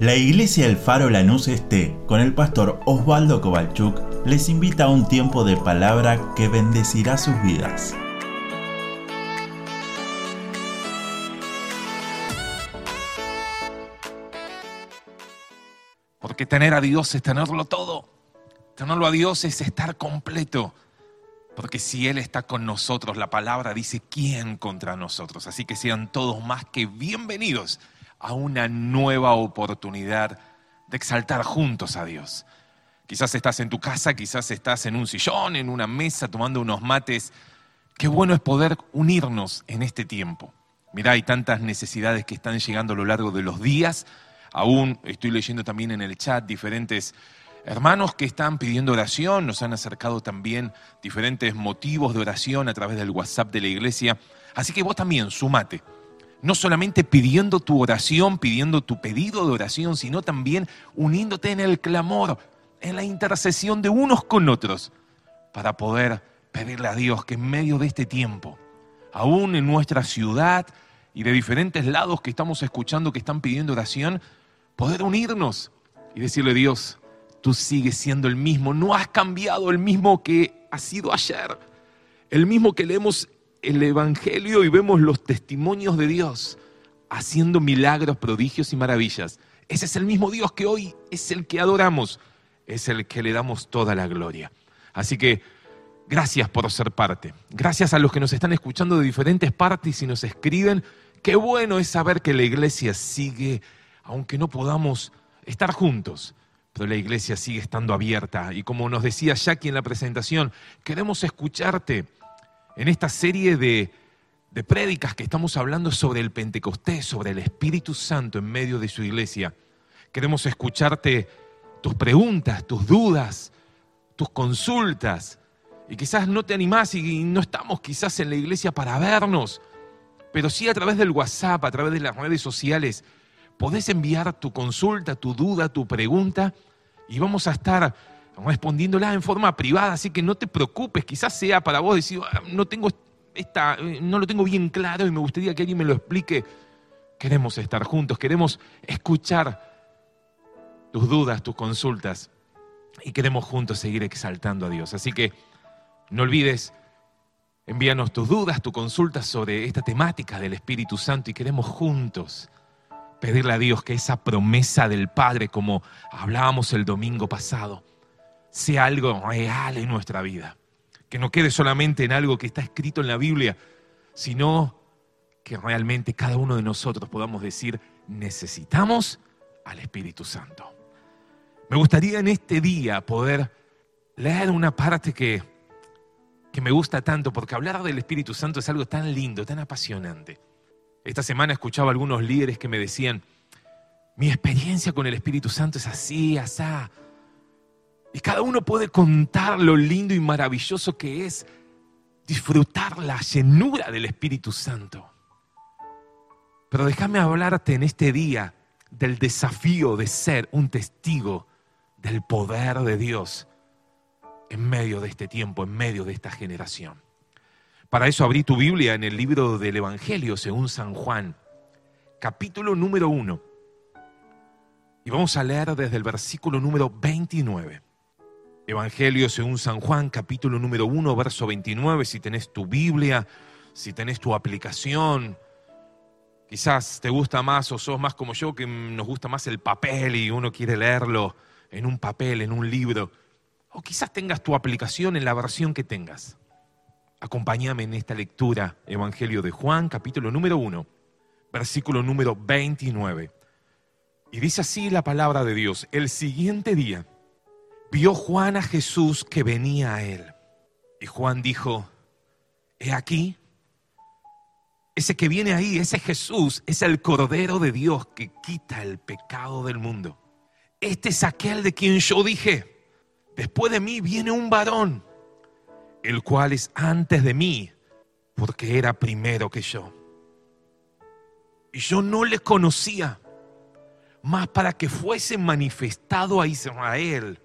La Iglesia El Faro Lanús Este, con el pastor Osvaldo Kovalchuk, les invita a un tiempo de palabra que bendecirá sus vidas. Porque tener a Dios es tenerlo todo. Tenerlo a Dios es estar completo. Porque si Él está con nosotros, la palabra dice, ¿quién contra nosotros? Así que sean todos más que bienvenidos a una nueva oportunidad de exaltar juntos a Dios. Quizás estás en tu casa, quizás estás en un sillón, en una mesa, tomando unos mates. Qué bueno es poder unirnos en este tiempo. Mirá, hay tantas necesidades que están llegando a lo largo de los días. Aún estoy leyendo también en el chat diferentes hermanos que están pidiendo oración. Nos han acercado también diferentes motivos de oración a través del WhatsApp de la iglesia. Así que vos también, sumate no solamente pidiendo tu oración, pidiendo tu pedido de oración, sino también uniéndote en el clamor, en la intercesión de unos con otros, para poder pedirle a Dios que en medio de este tiempo, aún en nuestra ciudad y de diferentes lados que estamos escuchando que están pidiendo oración, poder unirnos y decirle, Dios, tú sigues siendo el mismo, no has cambiado el mismo que has sido ayer, el mismo que leemos el Evangelio y vemos los testimonios de Dios haciendo milagros, prodigios y maravillas. Ese es el mismo Dios que hoy es el que adoramos, es el que le damos toda la gloria. Así que gracias por ser parte. Gracias a los que nos están escuchando de diferentes partes y nos escriben. Qué bueno es saber que la iglesia sigue, aunque no podamos estar juntos, pero la iglesia sigue estando abierta. Y como nos decía Jackie en la presentación, queremos escucharte en esta serie de, de prédicas que estamos hablando sobre el Pentecostés, sobre el Espíritu Santo en medio de su iglesia. Queremos escucharte tus preguntas, tus dudas, tus consultas. Y quizás no te animás y no estamos quizás en la iglesia para vernos, pero sí a través del WhatsApp, a través de las redes sociales, podés enviar tu consulta, tu duda, tu pregunta y vamos a estar respondiéndola en forma privada, así que no te preocupes, quizás sea para vos decir, ah, no, tengo esta, eh, no lo tengo bien claro y me gustaría que alguien me lo explique. Queremos estar juntos, queremos escuchar tus dudas, tus consultas y queremos juntos seguir exaltando a Dios. Así que no olvides, envíanos tus dudas, tus consultas sobre esta temática del Espíritu Santo y queremos juntos pedirle a Dios que esa promesa del Padre, como hablábamos el domingo pasado, sea algo real en nuestra vida. Que no quede solamente en algo que está escrito en la Biblia, sino que realmente cada uno de nosotros podamos decir, necesitamos al Espíritu Santo. Me gustaría en este día poder leer una parte que, que me gusta tanto, porque hablar del Espíritu Santo es algo tan lindo, tan apasionante. Esta semana escuchaba algunos líderes que me decían, mi experiencia con el Espíritu Santo es así, asá. Y cada uno puede contar lo lindo y maravilloso que es disfrutar la llenura del Espíritu Santo. Pero déjame hablarte en este día del desafío de ser un testigo del poder de Dios en medio de este tiempo, en medio de esta generación. Para eso abrí tu Biblia en el libro del Evangelio según San Juan, capítulo número 1. Y vamos a leer desde el versículo número 29. Evangelio según San Juan, capítulo número 1, verso 29, si tenés tu Biblia, si tenés tu aplicación, quizás te gusta más o sos más como yo, que nos gusta más el papel y uno quiere leerlo en un papel, en un libro, o quizás tengas tu aplicación en la versión que tengas. Acompáñame en esta lectura, Evangelio de Juan, capítulo número 1, versículo número 29. Y dice así la palabra de Dios, el siguiente día, vio Juan a Jesús que venía a él. Y Juan dijo, he aquí, ese que viene ahí, ese Jesús, es el Cordero de Dios que quita el pecado del mundo. Este es aquel de quien yo dije, después de mí viene un varón, el cual es antes de mí, porque era primero que yo. Y yo no le conocía, más para que fuese manifestado a Israel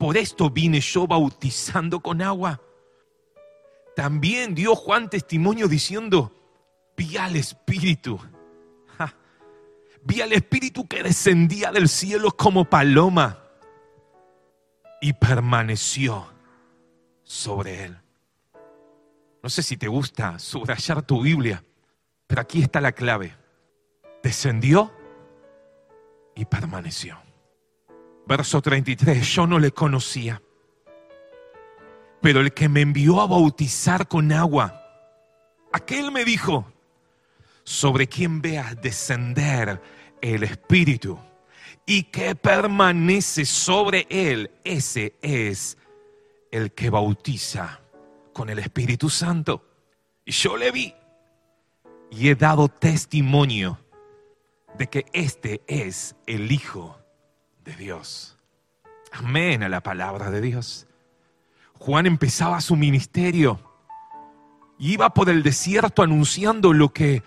por esto vine yo bautizando con agua. También dio Juan testimonio diciendo, vi al Espíritu vi al Espíritu que descendía del cielo como paloma y permaneció sobre él. No sé si te gusta subrayar tu Biblia, pero aquí está la clave. Descendió y permaneció. Verso 33, yo no le conocía, pero el que me envió a bautizar con agua, aquel me dijo, sobre quien veas descender el Espíritu y que permanece sobre él, ese es el que bautiza con el Espíritu Santo. Y yo le vi y he dado testimonio de que este es el Hijo de Dios. Amén a la palabra de Dios. Juan empezaba su ministerio. Iba por el desierto anunciando lo que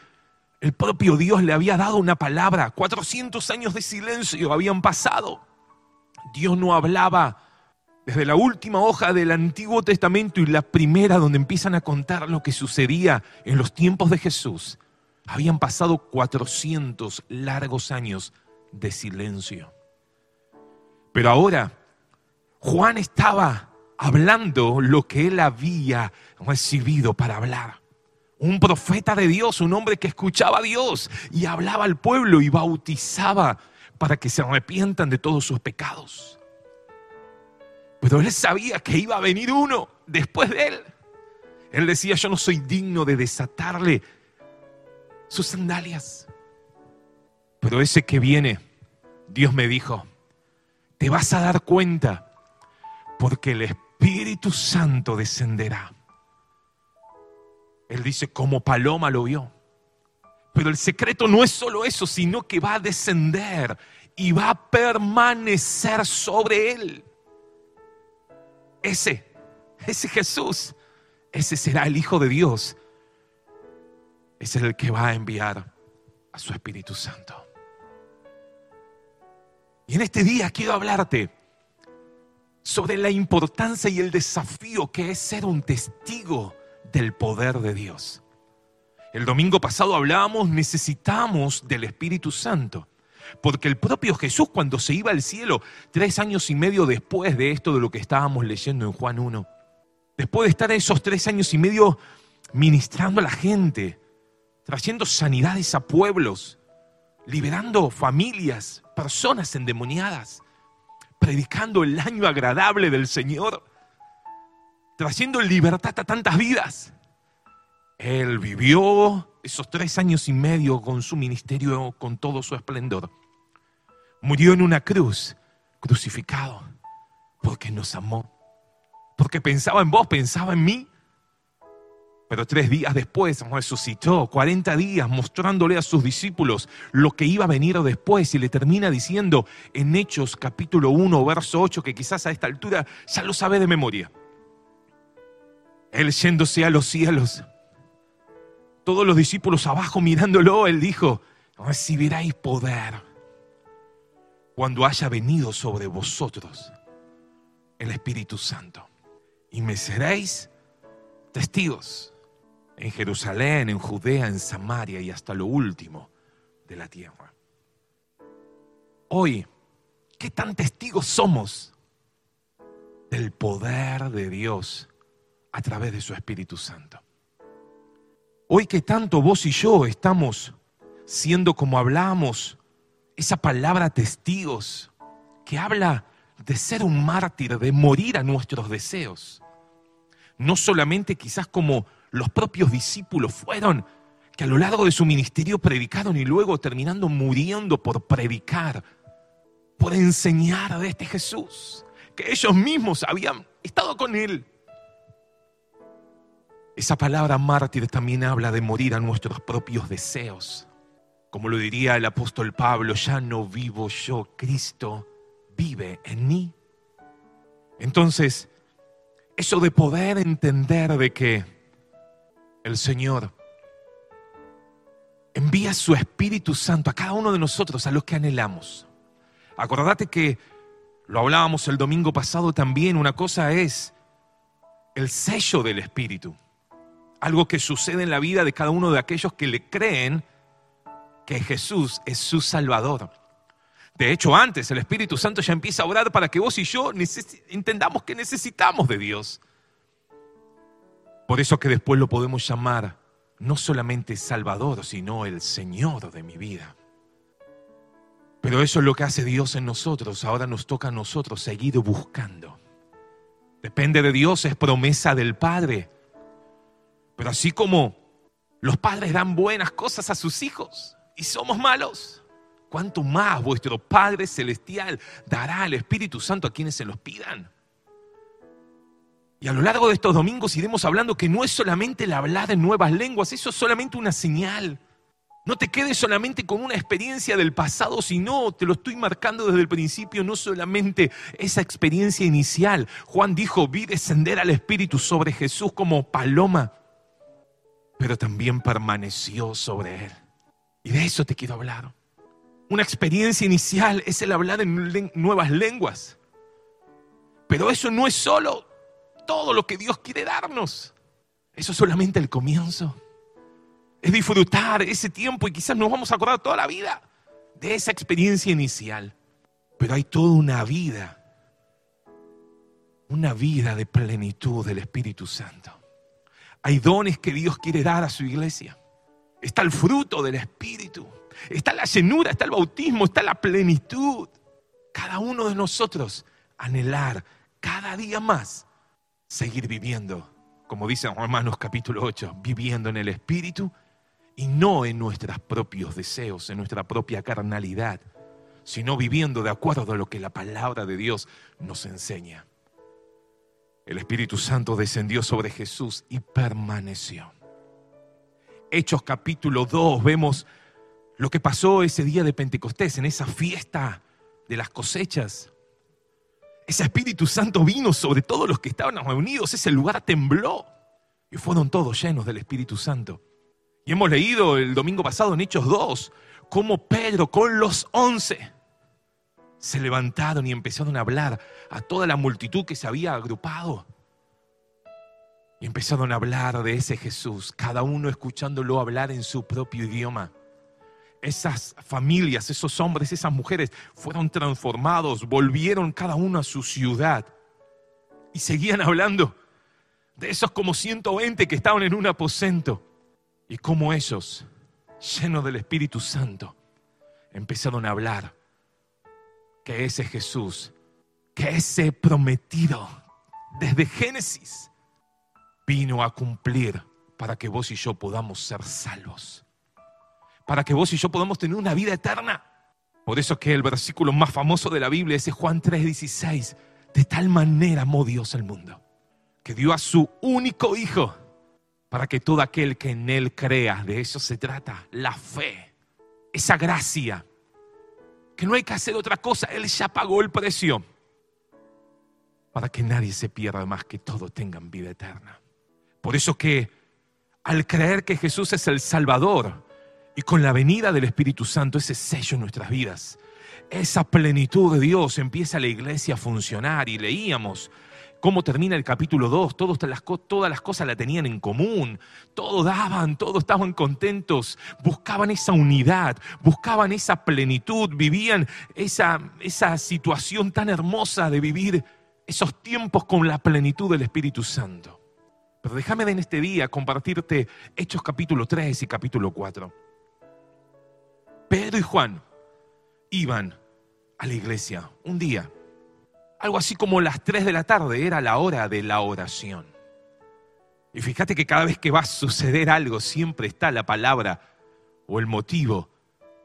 el propio Dios le había dado una palabra. 400 años de silencio habían pasado. Dios no hablaba desde la última hoja del Antiguo Testamento y la primera donde empiezan a contar lo que sucedía en los tiempos de Jesús. Habían pasado 400 largos años de silencio. Pero ahora Juan estaba hablando lo que él había recibido para hablar un profeta de Dios, un hombre que escuchaba a Dios y hablaba al pueblo y bautizaba para que se arrepientan de todos sus pecados. Pero él sabía que iba a venir uno después de él. Él decía, yo no soy digno de desatarle sus sandalias. Pero ese que viene, Dios me dijo, te vas a dar cuenta porque el Espíritu Santo descenderá él dice, como paloma lo vio. Pero el secreto no es solo eso, sino que va a descender y va a permanecer sobre él. Ese, ese Jesús, ese será el Hijo de Dios. Ese es el que va a enviar a su Espíritu Santo. En este día quiero hablarte sobre la importancia y el desafío que es ser un testigo del poder de Dios. El domingo pasado hablábamos, necesitamos del Espíritu Santo. Porque el propio Jesús cuando se iba al cielo, tres años y medio después de esto de lo que estábamos leyendo en Juan 1, después de estar esos tres años y medio ministrando a la gente, trayendo sanidades a pueblos, liberando familias, personas endemoniadas, predicando el año agradable del Señor, trayendo libertad a tantas vidas. Él vivió esos tres años y medio con su ministerio, con todo su esplendor. Murió en una cruz, crucificado, porque nos amó. Porque pensaba en vos, pensaba en mí. Pero tres días después resucitó, 40 días mostrándole a sus discípulos lo que iba a venir después y le termina diciendo en Hechos capítulo 1, verso 8, que quizás a esta altura ya lo sabe de memoria. Él yéndose a los cielos. Todos los discípulos abajo mirándolo, él dijo, recibiréis poder cuando haya venido sobre vosotros el Espíritu Santo. Y me seréis testigos en Jerusalén, en Judea, en Samaria y hasta lo último de la tierra. Hoy, ¿qué tan testigos somos del poder de Dios a través de su Espíritu Santo. Hoy que tanto vos y yo estamos siendo como hablamos, esa palabra testigos, que habla de ser un mártir, de morir a nuestros deseos. No solamente quizás como los propios discípulos fueron, que a lo largo de su ministerio predicaron y luego terminando muriendo por predicar, por enseñar de este Jesús, que ellos mismos habían estado con él, esa palabra mártir también habla de morir a nuestros propios deseos. Como lo diría el apóstol Pablo, ya no vivo yo, Cristo vive en mí. Entonces, eso de poder entender de que el Señor envía su Espíritu Santo a cada uno de nosotros, a los que anhelamos. Acordate que lo hablábamos el domingo pasado también, una cosa es el sello del Espíritu algo que sucede en la vida de cada uno de aquellos que le creen que Jesús es su Salvador. De hecho, antes el Espíritu Santo ya empieza a orar para que vos y yo entendamos que necesitamos de Dios. Por eso que después lo podemos llamar no solamente Salvador, sino el Señor de mi vida. Pero eso es lo que hace Dios en nosotros. Ahora nos toca a nosotros seguir buscando. Depende de Dios, es promesa del Padre. Pero así como los padres dan buenas cosas a sus hijos y somos malos, ¿cuánto más vuestro Padre Celestial dará al Espíritu Santo a quienes se los pidan? Y a lo largo de estos domingos iremos hablando que no es solamente el hablar en nuevas lenguas, eso es solamente una señal. No te quedes solamente con una experiencia del pasado, sino te lo estoy marcando desde el principio, no solamente esa experiencia inicial. Juan dijo, vi descender al Espíritu sobre Jesús como paloma, pero también permaneció sobre él. Y de eso te quiero hablar. Una experiencia inicial es el hablar en nuevas lenguas. Pero eso no es solo todo lo que Dios quiere darnos. Eso es solamente el comienzo es disfrutar ese tiempo y quizás nos vamos a acordar toda la vida de esa experiencia inicial. Pero hay toda una vida, una vida de plenitud del Espíritu Santo. Hay dones que Dios quiere dar a su iglesia. Está el fruto del Espíritu. Está la llenura, está el bautismo, está la plenitud. Cada uno de nosotros anhelar cada día más seguir viviendo, como dice Romanos capítulo 8, viviendo en el Espíritu y no en nuestros propios deseos, en nuestra propia carnalidad, sino viviendo de acuerdo a lo que la palabra de Dios nos enseña. El Espíritu Santo descendió sobre Jesús y permaneció. Hechos capítulo 2 vemos lo que pasó ese día de Pentecostés, en esa fiesta de las cosechas. Ese Espíritu Santo vino sobre todos los que estaban reunidos, ese lugar tembló y fueron todos llenos del Espíritu Santo. Y hemos leído el domingo pasado en Hechos 2 cómo Pedro con los once se levantaron y empezaron a hablar a toda la multitud que se había agrupado. Y empezaron a hablar de ese Jesús, cada uno escuchándolo hablar en su propio idioma. Esas familias, esos hombres, esas mujeres fueron transformados, volvieron cada uno a su ciudad y seguían hablando de esos como 120 que estaban en un aposento y cómo ellos, llenos del Espíritu Santo, empezaron a hablar que ese Jesús, que ese prometido desde Génesis, vino a cumplir para que vos y yo podamos ser salvos, para que vos y yo podamos tener una vida eterna. Por eso que el versículo más famoso de la Biblia es Juan 3:16, de tal manera amó Dios al mundo, que dio a su único Hijo para que todo aquel que en Él crea, de eso se trata, la fe, esa gracia, que no hay que hacer otra cosa, Él ya pagó el precio, para que nadie se pierda más, que todos tengan vida eterna. Por eso que al creer que Jesús es el Salvador y con la venida del Espíritu Santo, ese sello en nuestras vidas, esa plenitud de Dios empieza la iglesia a funcionar y leíamos cómo termina el capítulo 2, todas las, cosas la tenían en común, todo daban, todos estaban contentos, buscaban esa unidad, buscaban esa plenitud, vivían esa, esa situación tan hermosa de vivir esos tiempos con la plenitud del Espíritu Santo. Pero déjame en este día compartirte Hechos capítulo 3 y capítulo 4. Pedro y Juan iban a la iglesia un día algo así como las 3 de la tarde, era la hora de la oración. Y fíjate que cada vez que va a suceder algo, siempre está la palabra o el motivo,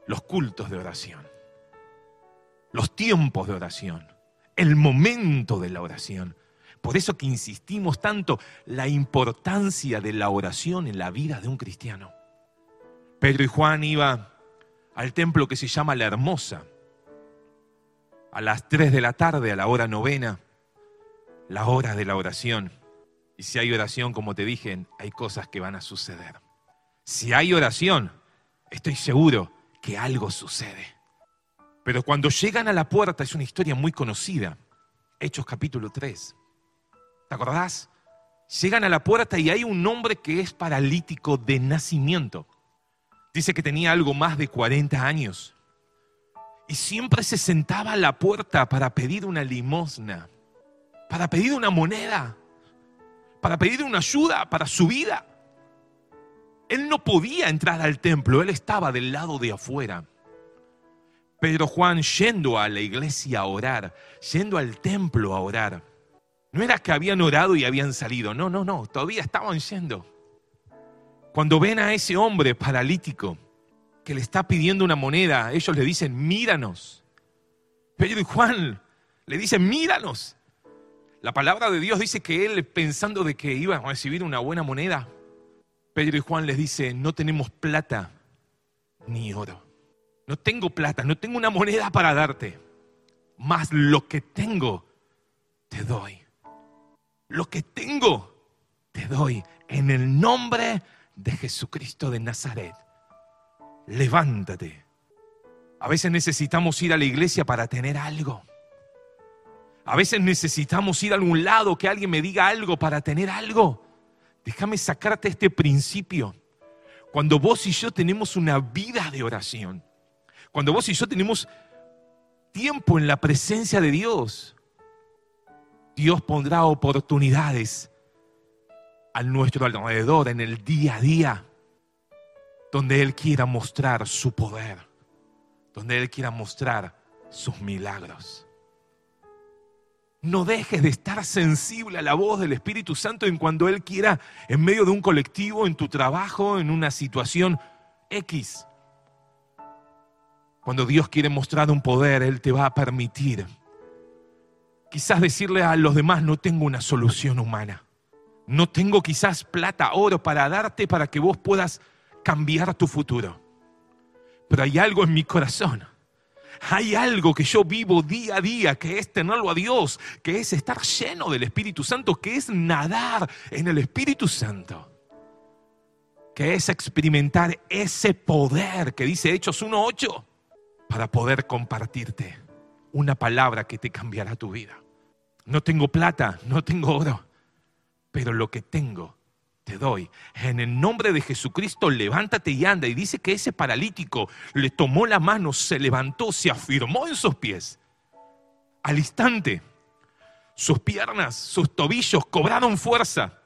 los cultos de oración, los tiempos de oración, el momento de la oración. Por eso que insistimos tanto la importancia de la oración en la vida de un cristiano. Pedro y Juan iban al templo que se llama La Hermosa, a las 3 de la tarde, a la hora novena, la hora de la oración. Y si hay oración, como te dije, hay cosas que van a suceder. Si hay oración, estoy seguro que algo sucede. Pero cuando llegan a la puerta, es una historia muy conocida, Hechos capítulo 3. ¿Te acordás? Llegan a la puerta y hay un hombre que es paralítico de nacimiento. Dice que tenía algo más de 40 años. Y siempre se sentaba a la puerta para pedir una limosna, para pedir una moneda, para pedir una ayuda para su vida. Él no podía entrar al templo, él estaba del lado de afuera. Pedro Juan yendo a la iglesia a orar, yendo al templo a orar. No era que habían orado y habían salido, no, no, no, todavía estaban yendo. Cuando ven a ese hombre paralítico que le está pidiendo una moneda, ellos le dicen, míranos. Pedro y Juan le dicen, míranos. La palabra de Dios dice que él, pensando de que iba a recibir una buena moneda, Pedro y Juan les dice, no tenemos plata ni oro. No tengo plata, no tengo una moneda para darte, más lo que tengo, te doy. Lo que tengo, te doy en el nombre de Jesucristo de Nazaret. Levántate. A veces necesitamos ir a la iglesia para tener algo. A veces necesitamos ir a algún lado, que alguien me diga algo para tener algo. Déjame sacarte este principio. Cuando vos y yo tenemos una vida de oración, cuando vos y yo tenemos tiempo en la presencia de Dios, Dios pondrá oportunidades a nuestro alrededor en el día a día, donde Él quiera mostrar su poder, donde Él quiera mostrar sus milagros. No dejes de estar sensible a la voz del Espíritu Santo en cuando Él quiera, en medio de un colectivo, en tu trabajo, en una situación X. Cuando Dios quiere mostrar un poder, Él te va a permitir. Quizás decirle a los demás, no tengo una solución humana. No tengo quizás plata, oro para darte para que vos puedas cambiar tu futuro. Pero hay algo en mi corazón hay algo que yo vivo día a día, que es tenerlo a Dios, que es estar lleno del Espíritu Santo, que es nadar en el Espíritu Santo, que es experimentar ese poder que dice Hechos 1.8 para poder compartirte una palabra que te cambiará tu vida. No tengo plata, no tengo oro, pero lo que tengo te doy. En el nombre de Jesucristo, levántate y anda. Y dice que ese paralítico le tomó la mano, se levantó, se afirmó en sus pies. Al instante, sus piernas, sus tobillos cobraron fuerza.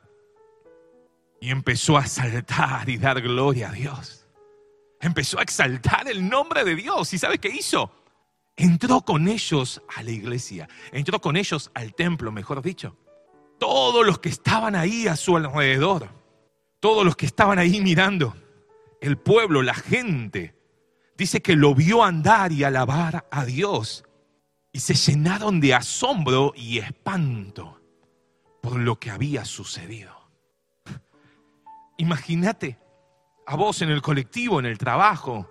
Y empezó a saltar y dar gloria a Dios. Empezó a exaltar el nombre de Dios. ¿Y sabe qué hizo? Entró con ellos a la iglesia. Entró con ellos al templo, mejor dicho todos los que estaban ahí a su alrededor, todos los que estaban ahí mirando, el pueblo, la gente, dice que lo vio andar y alabar a Dios y se llenaron de asombro y espanto por lo que había sucedido. Imagínate a vos en el colectivo, en el trabajo,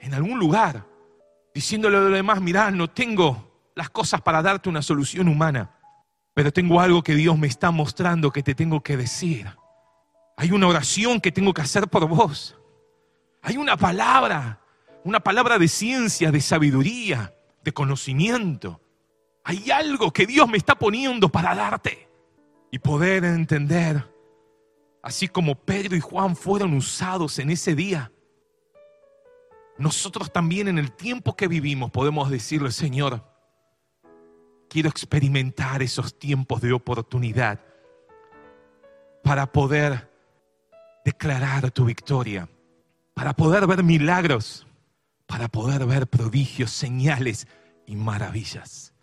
en algún lugar, diciéndole a los demás, mirá, no tengo las cosas para darte una solución humana pero tengo algo que Dios me está mostrando que te tengo que decir. Hay una oración que tengo que hacer por vos. Hay una palabra, una palabra de ciencia, de sabiduría, de conocimiento. Hay algo que Dios me está poniendo para darte y poder entender, así como Pedro y Juan fueron usados en ese día. Nosotros también en el tiempo que vivimos podemos decirle, Señor, quiero experimentar esos tiempos de oportunidad para poder declarar tu victoria, para poder ver milagros, para poder ver prodigios, señales y maravillas.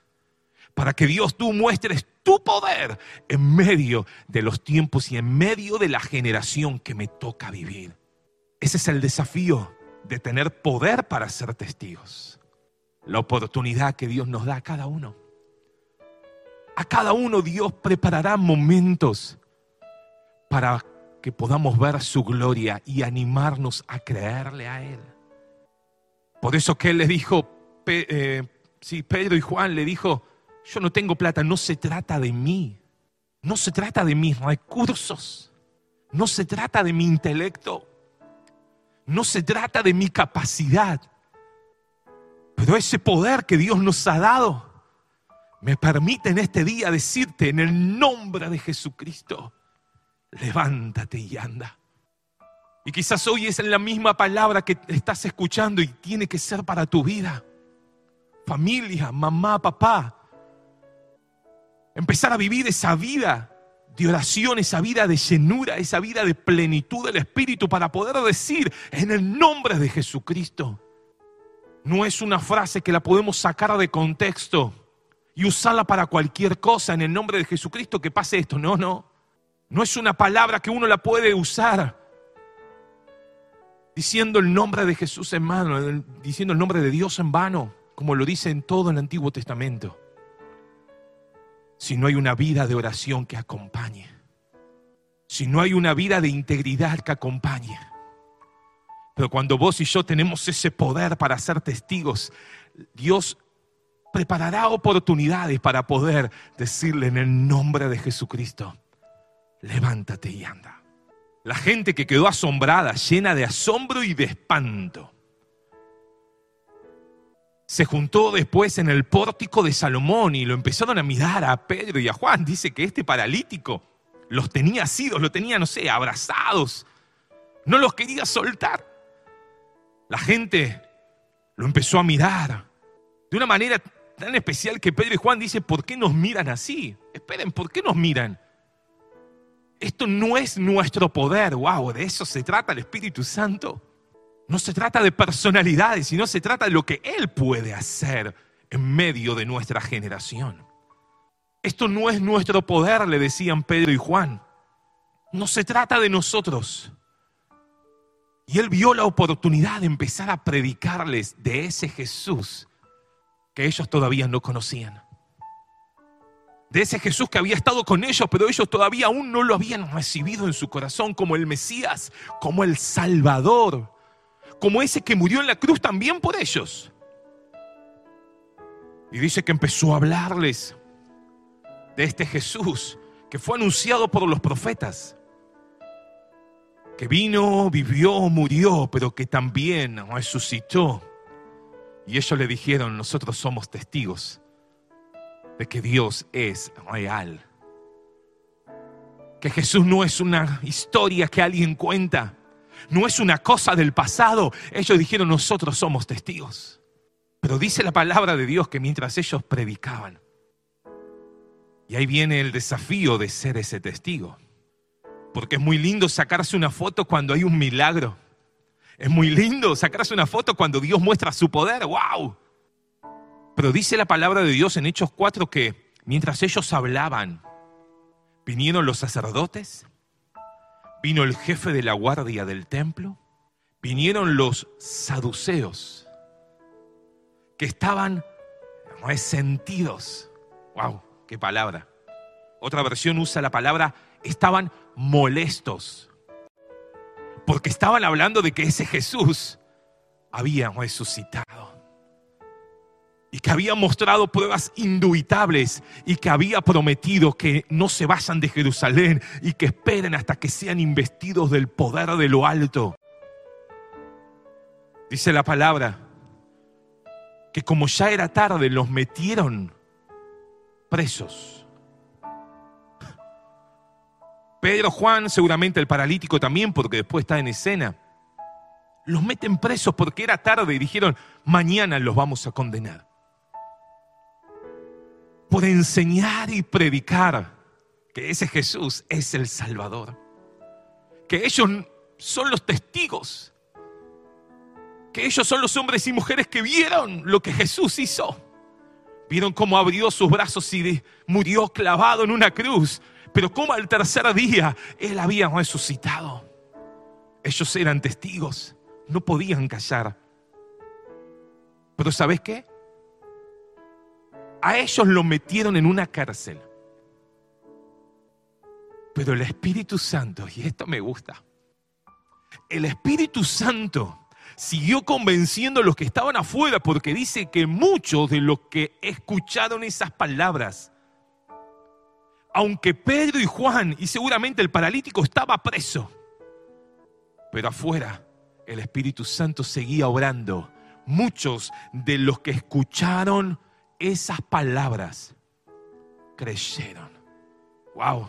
Para que Dios tú muestres tu poder en medio de los tiempos y en medio de la generación que me toca vivir. Ese es el desafío de tener poder para ser testigos. La oportunidad que Dios nos da a cada uno. A cada uno Dios preparará momentos para que podamos ver su gloria y animarnos a creerle a Él. Por eso que Él le dijo, eh, sí, Pedro y Juan le dijo, yo no tengo plata, no se trata de mí, no se trata de mis recursos, no se trata de mi intelecto, no se trata de mi capacidad, pero ese poder que Dios nos ha dado me permite en este día decirte en el nombre de Jesucristo, levántate y anda. Y quizás hoy es la misma palabra que estás escuchando y tiene que ser para tu vida. Familia, mamá, papá. Empezar a vivir esa vida de oración, esa vida de llenura, esa vida de plenitud del Espíritu para poder decir en el nombre de Jesucristo. No es una frase que la podemos sacar de contexto y usarla para cualquier cosa en el nombre de Jesucristo que pase esto. No, no. No es una palabra que uno la puede usar diciendo el nombre de Jesús en vano, diciendo el nombre de Dios en vano, como lo dice en todo el Antiguo Testamento si no hay una vida de oración que acompañe, si no hay una vida de integridad que acompañe. Pero cuando vos y yo tenemos ese poder para ser testigos, Dios preparará oportunidades para poder decirle en el nombre de Jesucristo, levántate y anda. La gente que quedó asombrada, llena de asombro y de espanto se juntó después en el pórtico de Salomón y lo empezaron a mirar a Pedro y a Juan. Dice que este paralítico los tenía asidos, lo tenía, no sé, abrazados. No los quería soltar. La gente lo empezó a mirar de una manera tan especial que Pedro y Juan dicen, ¿por qué nos miran así? Esperen, ¿por qué nos miran? Esto no es nuestro poder, wow, de eso se trata el Espíritu Santo. No se trata de personalidades, sino se trata de lo que Él puede hacer en medio de nuestra generación. Esto no es nuestro poder, le decían Pedro y Juan. No se trata de nosotros. Y él vio la oportunidad de empezar a predicarles de ese Jesús que ellos todavía no conocían. De ese Jesús que había estado con ellos, pero ellos todavía aún no lo habían recibido en su corazón como el Mesías, como el Salvador, como ese que murió en la cruz también por ellos. Y dice que empezó a hablarles de este Jesús que fue anunciado por los profetas, que vino, vivió, murió, pero que también resucitó. Y ellos le dijeron, nosotros somos testigos de que Dios es real. Que Jesús no es una historia que alguien cuenta, no es una cosa del pasado. Ellos dijeron, nosotros somos testigos. Pero dice la palabra de Dios que mientras ellos predicaban, y ahí viene el desafío de ser ese testigo. Porque es muy lindo sacarse una foto cuando hay un milagro. Es muy lindo sacarse una foto cuando Dios muestra su poder. ¡Wow! Pero dice la palabra de Dios en Hechos 4 que mientras ellos hablaban, vinieron los sacerdotes vino el jefe de la guardia del templo, vinieron los saduceos, que estaban resentidos. ¡Wow! ¡Qué palabra! Otra versión usa la palabra, estaban molestos, porque estaban hablando de que ese Jesús había resucitado y que había mostrado pruebas indubitables y que había prometido que no se vayan de Jerusalén y que esperen hasta que sean investidos del poder de lo alto. Dice la palabra que como ya era tarde los metieron presos. Pedro, Juan, seguramente el paralítico también, porque después está en escena. Los meten presos porque era tarde y dijeron, mañana los vamos a condenar por enseñar y predicar que ese Jesús es el Salvador. Que ellos son los testigos. Que ellos son los hombres y mujeres que vieron lo que Jesús hizo. Vieron cómo abrió sus brazos y murió clavado en una cruz. Pero cómo al tercer día Él había resucitado. Ellos eran testigos. No podían callar. Pero ¿sabes qué? A ellos lo metieron en una cárcel. Pero el Espíritu Santo, y esto me gusta, el Espíritu Santo siguió convenciendo a los que estaban afuera porque dice que muchos de los que escucharon esas palabras, aunque Pedro y Juan y seguramente el paralítico estaba preso, pero afuera el Espíritu Santo seguía obrando. Muchos de los que escucharon esas palabras creyeron. Wow.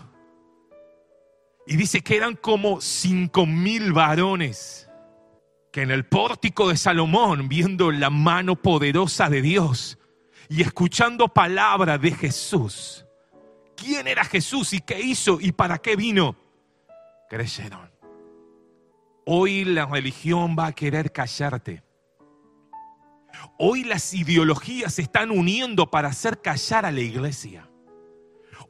Y dice que eran como cinco mil varones que en el pórtico de Salomón, viendo la mano poderosa de Dios y escuchando palabra de Jesús, quién era Jesús y qué hizo y para qué vino, creyeron. Hoy la religión va a querer callarte. Hoy las ideologías se están uniendo para hacer callar a la iglesia.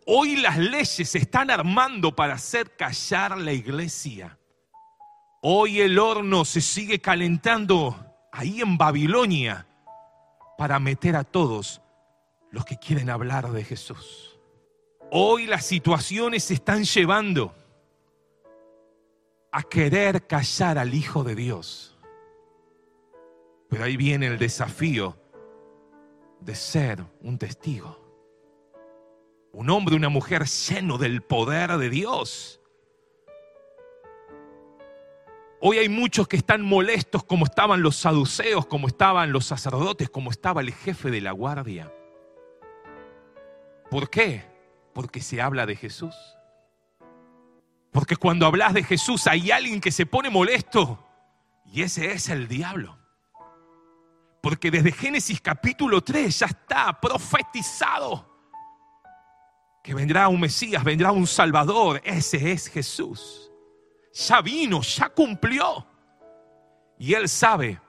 Hoy las leyes se están armando para hacer callar la iglesia. Hoy el horno se sigue calentando ahí en Babilonia para meter a todos los que quieren hablar de Jesús. Hoy las situaciones se están llevando a querer callar al Hijo de Dios. Pero ahí viene el desafío de ser un testigo. Un hombre, una mujer lleno del poder de Dios. Hoy hay muchos que están molestos como estaban los saduceos, como estaban los sacerdotes, como estaba el jefe de la guardia. ¿Por qué? Porque se habla de Jesús. Porque cuando hablas de Jesús hay alguien que se pone molesto y ese es el diablo. Porque desde Génesis capítulo 3 ya está profetizado que vendrá un Mesías, vendrá un Salvador. Ese es Jesús. Ya vino, ya cumplió. Y él sabe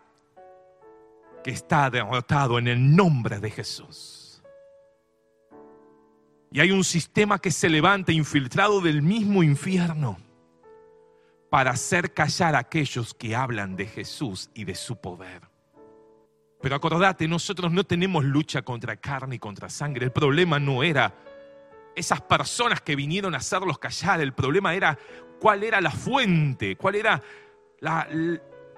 que está derrotado en el nombre de Jesús. Y hay un sistema que se levanta infiltrado del mismo infierno para hacer callar a aquellos que hablan de Jesús y de su poder. Pero acordate, nosotros no tenemos lucha contra carne y contra sangre. El problema no era esas personas que vinieron a hacerlos callar. El problema era cuál era la fuente, cuál era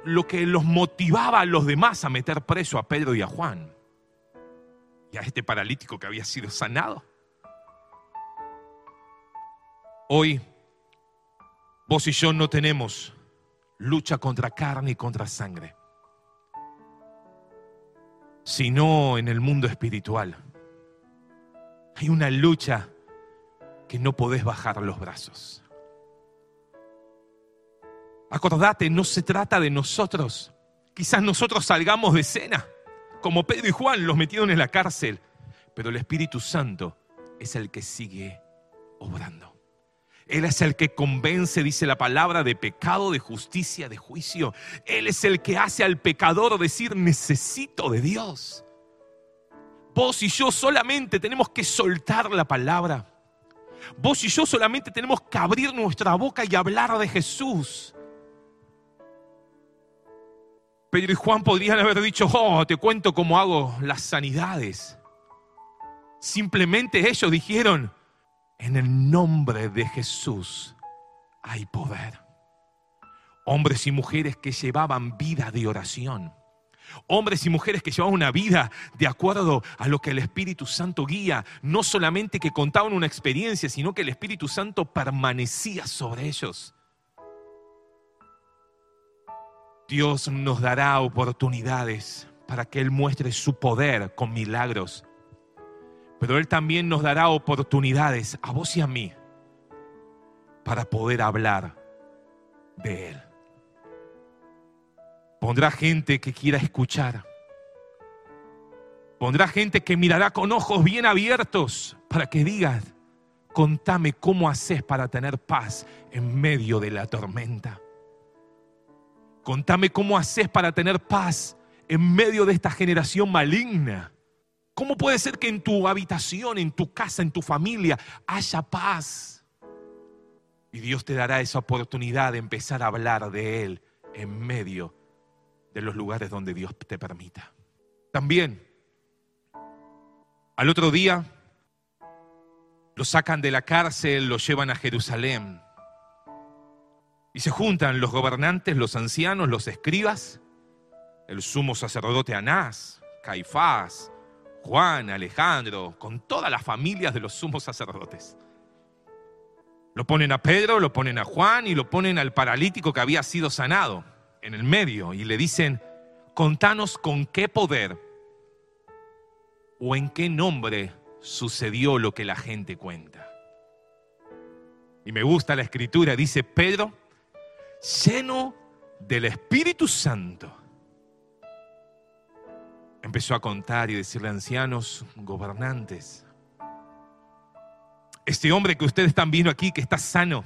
lo que los motivaba a los demás a meter preso a Pedro y a Juan. Y a este paralítico que había sido sanado. Hoy, vos y yo no tenemos lucha contra carne y contra sangre, sino en el mundo espiritual. Hay una lucha que no podés bajar los brazos. Acordate, no se trata de nosotros. Quizás nosotros salgamos de escena, como Pedro y Juan los metieron en la cárcel, pero el Espíritu Santo es el que sigue obrando. Él es el que convence, dice la palabra, de pecado, de justicia, de juicio. Él es el que hace al pecador decir, necesito de Dios. Vos y yo solamente tenemos que soltar la palabra. Vos y yo solamente tenemos que abrir nuestra boca y hablar de Jesús. Pedro y Juan podrían haber dicho, oh, te cuento cómo hago las sanidades. Simplemente ellos dijeron, en el nombre de Jesús hay poder. Hombres y mujeres que llevaban vida de oración. Hombres y mujeres que llevaban una vida de acuerdo a lo que el Espíritu Santo guía. No solamente que contaban una experiencia, sino que el Espíritu Santo permanecía sobre ellos. Dios nos dará oportunidades para que Él muestre su poder con milagros pero Él también nos dará oportunidades a vos y a mí para poder hablar de Él. Pondrá gente que quiera escuchar. Pondrá gente que mirará con ojos bien abiertos para que digas, contame cómo haces para tener paz en medio de la tormenta. Contame cómo haces para tener paz en medio de esta generación maligna. ¿Cómo puede ser que en tu habitación, en tu casa, en tu familia haya paz? Y Dios te dará esa oportunidad de empezar a hablar de Él en medio de los lugares donde Dios te permita. También, al otro día, lo sacan de la cárcel, lo llevan a Jerusalén. Y se juntan los gobernantes, los ancianos, los escribas, el sumo sacerdote Anás, Caifás, Juan, Alejandro, con todas las familias de los sumos sacerdotes. Lo ponen a Pedro, lo ponen a Juan y lo ponen al paralítico que había sido sanado en el medio y le dicen, contanos con qué poder o en qué nombre sucedió lo que la gente cuenta. Y me gusta la escritura, dice Pedro, lleno del Espíritu Santo. Empezó a contar y decirle ancianos, gobernantes, este hombre que ustedes están viendo aquí, que está sano,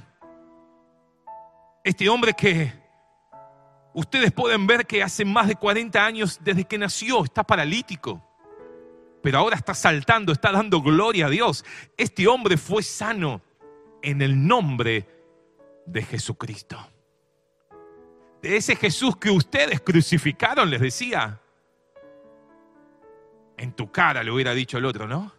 este hombre que ustedes pueden ver que hace más de 40 años desde que nació está paralítico, pero ahora está saltando, está dando gloria a Dios. Este hombre fue sano en el nombre de Jesucristo. De ese Jesús que ustedes crucificaron, les decía. En tu cara le hubiera dicho el otro, ¿no?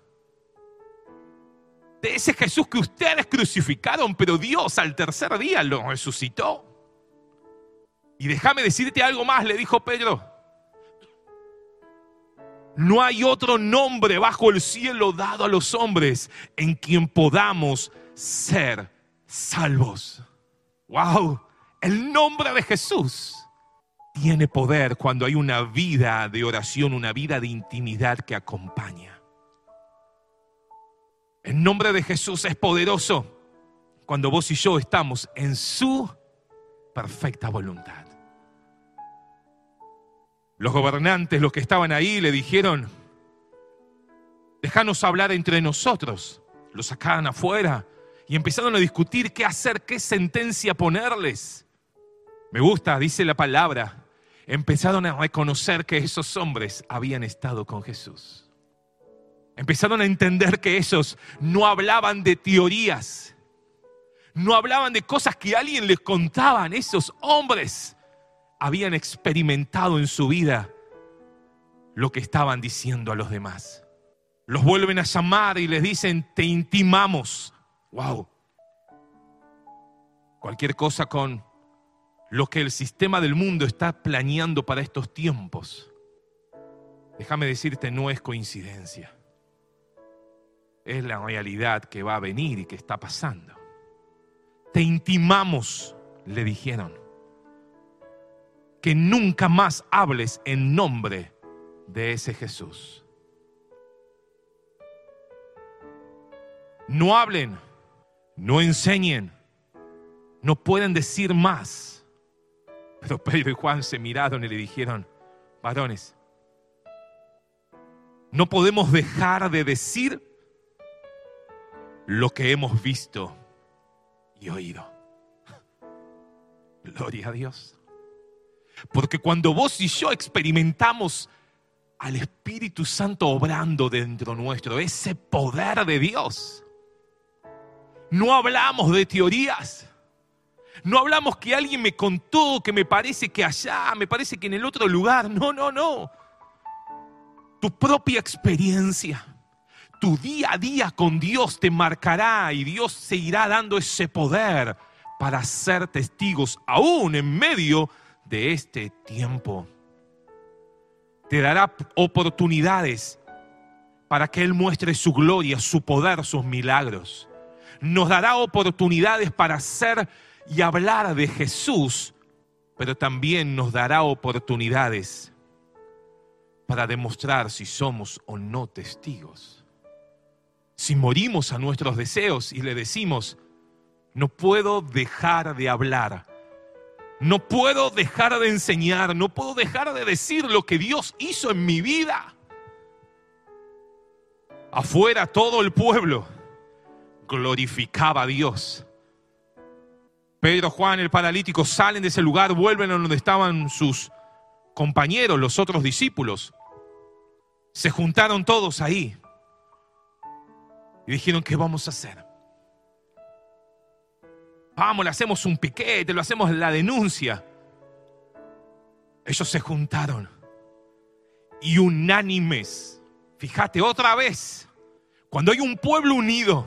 De ese Jesús que ustedes crucificaron, pero Dios al tercer día lo resucitó. Y déjame decirte algo más, le dijo Pedro. No hay otro nombre bajo el cielo dado a los hombres en quien podamos ser salvos. ¡Wow! El nombre de Jesús tiene poder cuando hay una vida de oración, una vida de intimidad que acompaña. El nombre de Jesús es poderoso cuando vos y yo estamos en su perfecta voluntad. Los gobernantes, los que estaban ahí, le dijeron, déjanos hablar entre nosotros. Lo sacaron afuera y empezaron a discutir qué hacer, qué sentencia ponerles. Me gusta, dice la palabra, empezaron a reconocer que esos hombres habían estado con Jesús. Empezaron a entender que esos no hablaban de teorías, no hablaban de cosas que alguien les contaban. Esos hombres habían experimentado en su vida lo que estaban diciendo a los demás. Los vuelven a llamar y les dicen, te intimamos Wow. Cualquier cosa con lo que el sistema del mundo está planeando para estos tiempos, déjame decirte, no es coincidencia. Es la realidad que va a venir y que está pasando. Te intimamos, le dijeron, que nunca más hables en nombre de ese Jesús. No hablen no enseñen, no pueden decir más. Pero Pedro y Juan se miraron y le dijeron, varones, no podemos dejar de decir lo que hemos visto y oído. Gloria a Dios. Porque cuando vos y yo experimentamos al Espíritu Santo obrando dentro nuestro, ese poder de Dios, no hablamos de teorías. No hablamos que alguien me contó, que me parece que allá, me parece que en el otro lugar. No, no, no. Tu propia experiencia, tu día a día con Dios te marcará y Dios se irá dando ese poder para ser testigos aún en medio de este tiempo. Te dará oportunidades para que Él muestre su gloria, su poder, sus milagros nos dará oportunidades para hacer y hablar de Jesús, pero también nos dará oportunidades para demostrar si somos o no testigos. Si morimos a nuestros deseos y le decimos, no puedo dejar de hablar, no puedo dejar de enseñar, no puedo dejar de decir lo que Dios hizo en mi vida. Afuera todo el pueblo glorificaba a Dios. Pedro, Juan, el paralítico salen de ese lugar, vuelven a donde estaban sus compañeros, los otros discípulos. Se juntaron todos ahí y dijeron, ¿qué vamos a hacer? Vamos, le hacemos un piquete, lo hacemos la denuncia. Ellos se juntaron y unánimes, fíjate otra vez, cuando hay un pueblo unido,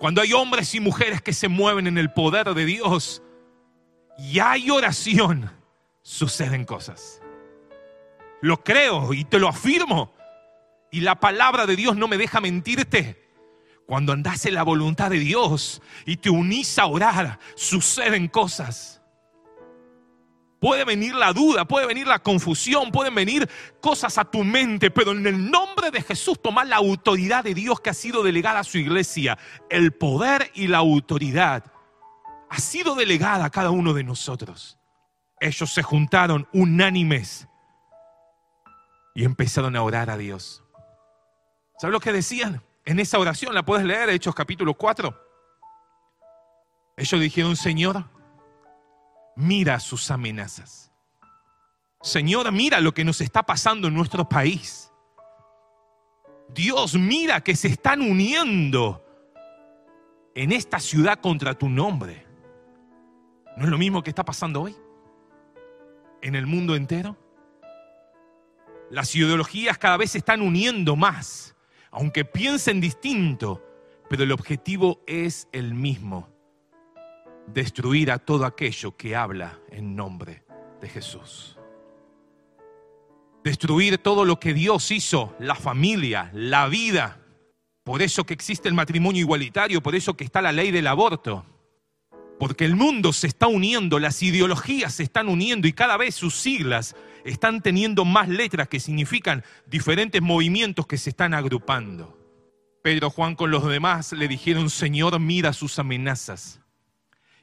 cuando hay hombres y mujeres que se mueven en el poder de Dios y hay oración, suceden cosas. Lo creo y te lo afirmo. Y la palabra de Dios no me deja mentirte. Cuando andas en la voluntad de Dios y te unís a orar, suceden cosas. Puede venir la duda, puede venir la confusión, pueden venir cosas a tu mente, pero en el nombre de Jesús tomar la autoridad de Dios que ha sido delegada a su iglesia. El poder y la autoridad ha sido delegada a cada uno de nosotros. Ellos se juntaron unánimes y empezaron a orar a Dios. ¿Sabes lo que decían? En esa oración, la puedes leer, Hechos capítulo 4. Ellos dijeron, Señor, mira sus amenazas. Señor, mira lo que nos está pasando en nuestro país. Dios, mira que se están uniendo en esta ciudad contra tu nombre. ¿No es lo mismo que está pasando hoy? En el mundo entero. Las ideologías cada vez se están uniendo más, aunque piensen distinto, pero el objetivo es el mismo, destruir a todo aquello que habla en nombre de Jesús. Destruir todo lo que Dios hizo, la familia, la vida. Por eso que existe el matrimonio igualitario, por eso que está la ley del aborto. Porque el mundo se está uniendo, las ideologías se están uniendo y cada vez sus siglas están teniendo más letras que significan diferentes movimientos que se están agrupando. Pedro Juan con los demás le dijeron, Señor, mira sus amenazas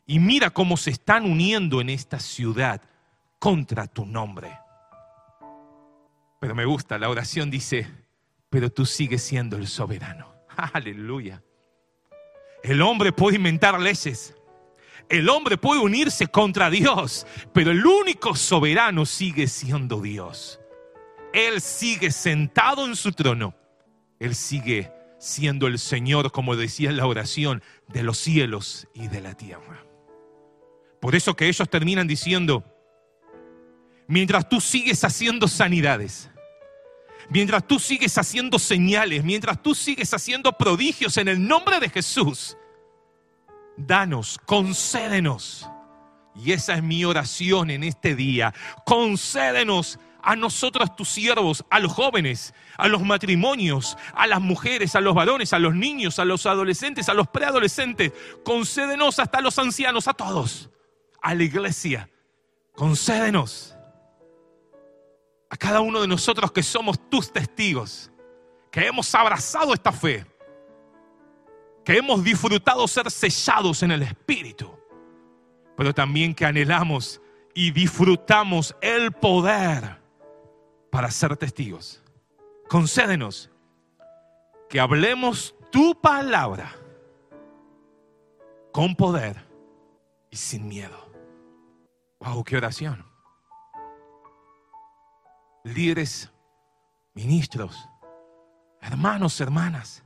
y mira cómo se están uniendo en esta ciudad contra tu nombre. Pero me gusta, la oración dice, pero tú sigues siendo el soberano. Aleluya. El hombre puede inventar leyes, el hombre puede unirse contra Dios, pero el único soberano sigue siendo Dios. Él sigue sentado en su trono. Él sigue siendo el Señor, como decía en la oración, de los cielos y de la tierra. Por eso que ellos terminan diciendo, mientras tú sigues haciendo sanidades, mientras tú sigues haciendo señales, mientras tú sigues haciendo prodigios en el nombre de Jesús, danos, concédenos. Y esa es mi oración en este día. Concédenos a nosotros tus siervos, a los jóvenes, a los matrimonios, a las mujeres, a los varones, a los niños, a los adolescentes, a los preadolescentes. Concédenos hasta a los ancianos, a todos, a la iglesia. Concédenos a cada uno de nosotros que somos tus testigos, que hemos abrazado esta fe que hemos disfrutado ser sellados en el Espíritu, pero también que anhelamos y disfrutamos el poder para ser testigos. Concédenos que hablemos tu palabra con poder y sin miedo. Wow, qué oración. Líderes, ministros, hermanos, hermanas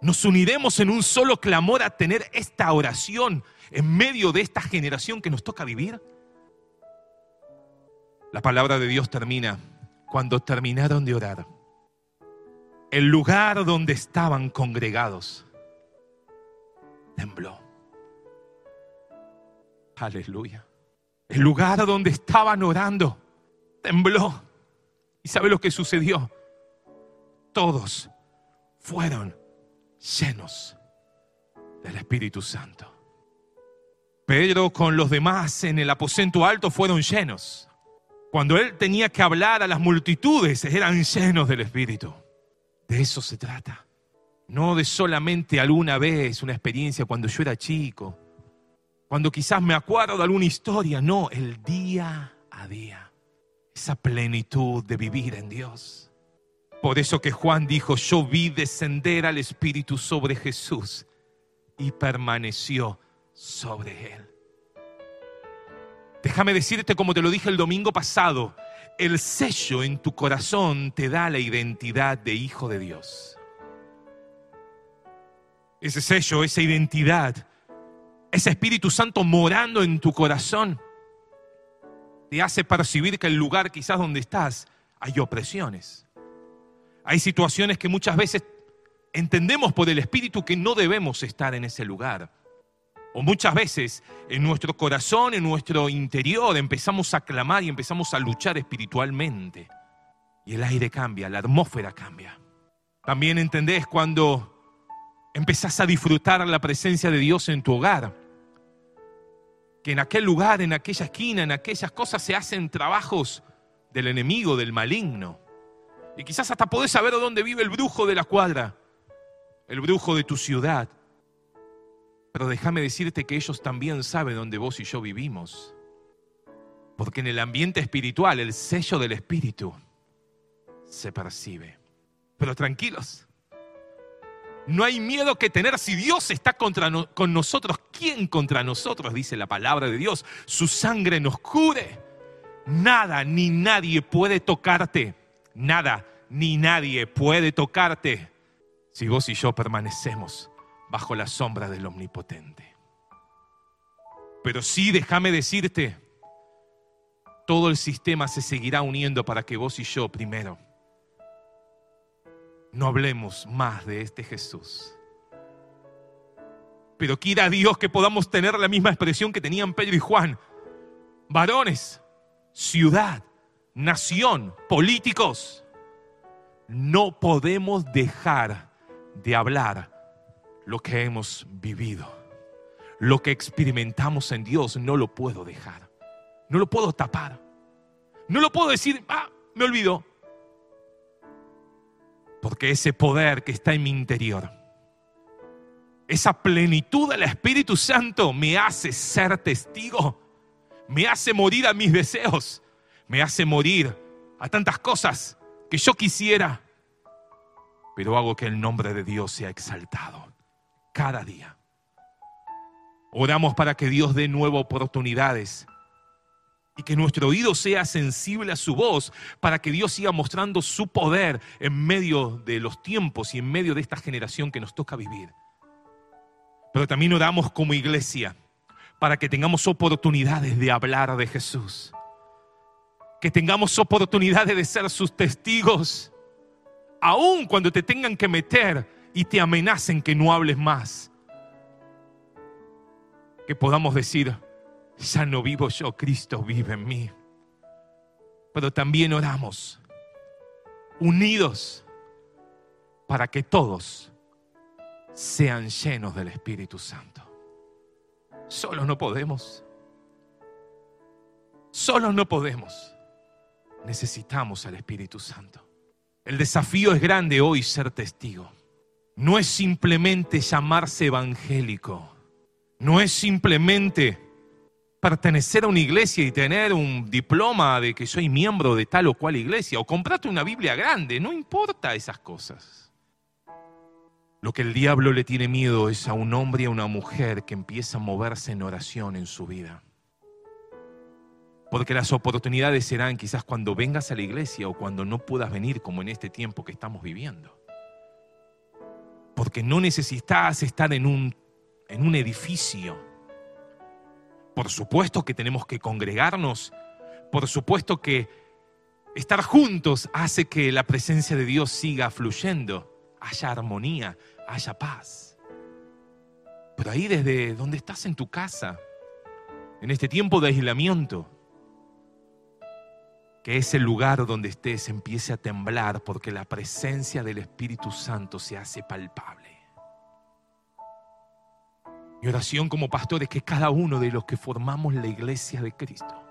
nos uniremos en un solo clamor a tener esta oración en medio de esta generación que nos toca vivir? La palabra de Dios termina cuando terminaron de orar. El lugar donde estaban congregados tembló. Aleluya. El lugar donde estaban orando tembló. ¿Y sabe lo que sucedió? Todos fueron llenos del Espíritu Santo. Pedro con los demás en el aposento alto fueron llenos. Cuando él tenía que hablar a las multitudes, eran llenos del Espíritu. De eso se trata. No de solamente alguna vez una experiencia cuando yo era chico, cuando quizás me acuerdo de alguna historia, no, el día a día. Esa plenitud de vivir en Dios. Por eso que Juan dijo, yo vi descender al Espíritu sobre Jesús y permaneció sobre él. Déjame decirte como te lo dije el domingo pasado, el sello en tu corazón te da la identidad de hijo de Dios. Ese sello, esa identidad, ese Espíritu Santo morando en tu corazón, te hace percibir que el lugar quizás donde estás hay opresiones hay situaciones que muchas veces entendemos por el Espíritu que no debemos estar en ese lugar. O muchas veces en nuestro corazón, en nuestro interior, empezamos a clamar y empezamos a luchar espiritualmente. Y el aire cambia, la atmósfera cambia. También entendés cuando empezás a disfrutar la presencia de Dios en tu hogar. Que en aquel lugar, en aquella esquina, en aquellas cosas se hacen trabajos del enemigo, del maligno Y quizás hasta podés saber dónde vive el brujo de la cuadra, el brujo de tu ciudad. Pero déjame decirte que ellos también saben dónde vos y yo vivimos. Porque en el ambiente espiritual, el sello del espíritu se percibe. Pero tranquilos, no hay miedo que tener si Dios está contra con nosotros. ¿Quién contra nosotros? Dice la palabra de Dios. Su sangre nos cure. Nada ni nadie puede tocarte. Nada ni nadie puede tocarte si vos y yo permanecemos bajo la sombra del Omnipotente. Pero sí, déjame decirte, todo el sistema se seguirá uniendo para que vos y yo primero no hablemos más de este Jesús. Pero quiera Dios que podamos tener la misma expresión que tenían Pedro y Juan. Varones, ciudad, nación, políticos. No podemos dejar de hablar lo que hemos vivido. Lo que experimentamos en Dios no lo puedo dejar. No lo puedo tapar. No lo puedo decir, ah, me olvido. Porque ese poder que está en mi interior, esa plenitud del Espíritu Santo me hace ser testigo, me hace morir a mis deseos, me hace morir a tantas cosas que yo quisiera, pero hago que el nombre de Dios sea exaltado cada día. Oramos para que Dios dé nuevas oportunidades y que nuestro oído sea sensible a su voz para que Dios siga mostrando su poder en medio de los tiempos y en medio de esta generación que nos toca vivir. Pero también oramos como iglesia para que tengamos oportunidades de hablar de Jesús, que tengamos oportunidades de ser sus testigos, aun cuando te tengan que meter y te amenacen que no hables más. Que podamos decir, ya no vivo yo, Cristo vive en mí. Pero también oramos, unidos, para que todos sean llenos del Espíritu Santo. Solos no podemos. Solos no podemos. Necesitamos al Espíritu Santo. El desafío es grande hoy ser testigo. No es simplemente llamarse evangélico. No es simplemente pertenecer a una iglesia y tener un diploma de que soy miembro de tal o cual iglesia, o comprarte una Biblia grande, no importa esas cosas. Lo que el diablo le tiene miedo es a un hombre y a una mujer que empieza a moverse en oración en su vida. Porque las oportunidades serán quizás cuando vengas a la iglesia o cuando no puedas venir como en este tiempo que estamos viviendo. Porque no necesitas estar en un, en un edificio por supuesto que tenemos que congregarnos, por supuesto que estar juntos hace que la presencia de Dios siga fluyendo, haya armonía, haya paz. Pero ahí desde donde estás en tu casa, en este tiempo de aislamiento, que ese lugar donde estés empiece a temblar porque la presencia del Espíritu Santo se hace palpable. Mi oración como pastor es que cada uno de los que formamos la iglesia de Cristo,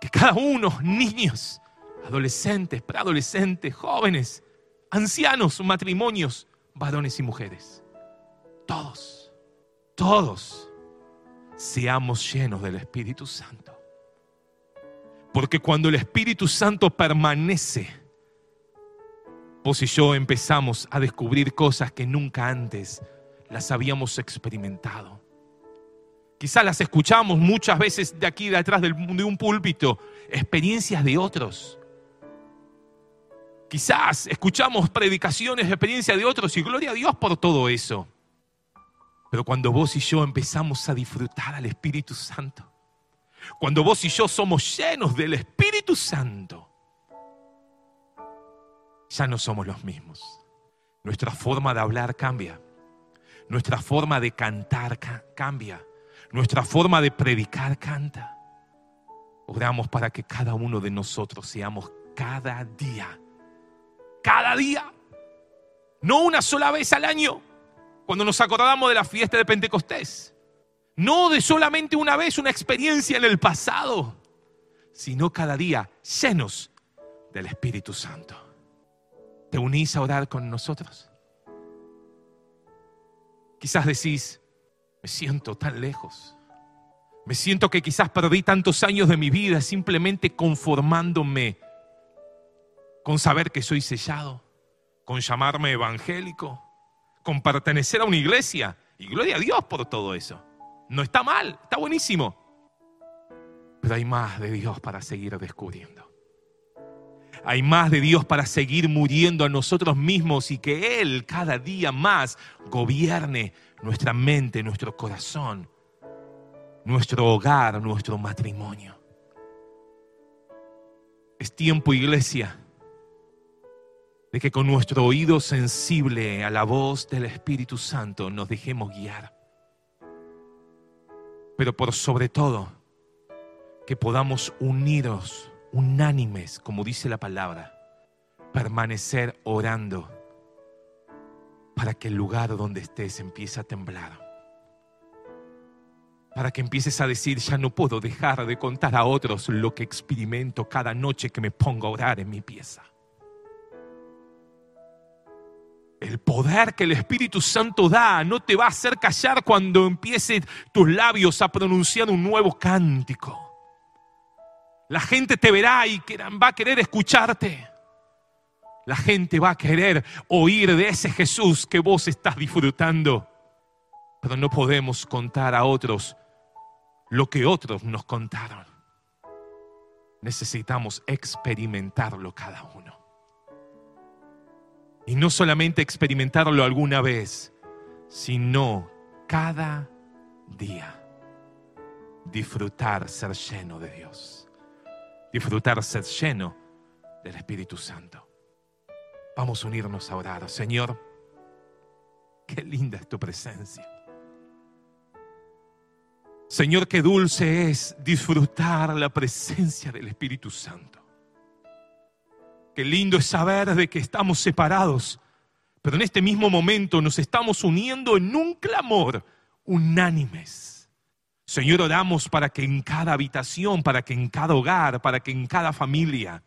que cada uno, niños, adolescentes, preadolescentes, jóvenes, ancianos, matrimonios, varones y mujeres, todos, todos seamos llenos del Espíritu Santo. Porque cuando el Espíritu Santo permanece, vos y yo empezamos a descubrir cosas que nunca antes las habíamos experimentado. Quizás las escuchamos muchas veces de aquí, detrás de un púlpito, experiencias de otros. Quizás escuchamos predicaciones, experiencias de otros y gloria a Dios por todo eso. Pero cuando vos y yo empezamos a disfrutar al Espíritu Santo, cuando vos y yo somos llenos del Espíritu Santo, ya no somos los mismos. Nuestra forma de hablar cambia. Nuestra forma de cantar cambia. Nuestra forma de predicar canta. Oramos para que cada uno de nosotros seamos cada día, cada día, no una sola vez al año, cuando nos acordamos de la fiesta de Pentecostés, no de solamente una vez una experiencia en el pasado, sino cada día llenos del Espíritu Santo. ¿Te unís a orar con nosotros? Quizás decís, me siento tan lejos. Me siento que quizás perdí tantos años de mi vida simplemente conformándome con saber que soy sellado, con llamarme evangélico, con pertenecer a una iglesia. Y gloria a Dios por todo eso. No está mal, está buenísimo. Pero hay más de Dios para seguir descubriendo. Hay más de Dios para seguir muriendo a nosotros mismos y que Él cada día más gobierne nuestra mente, nuestro corazón, nuestro hogar, nuestro matrimonio. Es tiempo, iglesia, de que con nuestro oído sensible a la voz del Espíritu Santo nos dejemos guiar. Pero por sobre todo, que podamos unirnos unánimes, como dice la palabra, permanecer orando para que el lugar donde estés empiece a temblar. Para que empieces a decir, ya no puedo dejar de contar a otros lo que experimento cada noche que me pongo a orar en mi pieza. El poder que el Espíritu Santo da no te va a hacer callar cuando empieces tus labios a pronunciar un nuevo cántico. La gente te verá y va a querer escucharte. La gente va a querer oír de ese Jesús que vos estás disfrutando. Pero no podemos contar a otros lo que otros nos contaron. Necesitamos experimentarlo cada uno. Y no solamente experimentarlo alguna vez, sino cada día disfrutar ser lleno de Dios disfrutar ser lleno del Espíritu Santo. Vamos a unirnos a orar. Señor, qué linda es tu presencia. Señor, qué dulce es disfrutar la presencia del Espíritu Santo. Qué lindo es saber de que estamos separados, pero en este mismo momento nos estamos uniendo en un clamor unánimes Señor, oramos para que en cada habitación, para que en cada hogar, para que en cada familia,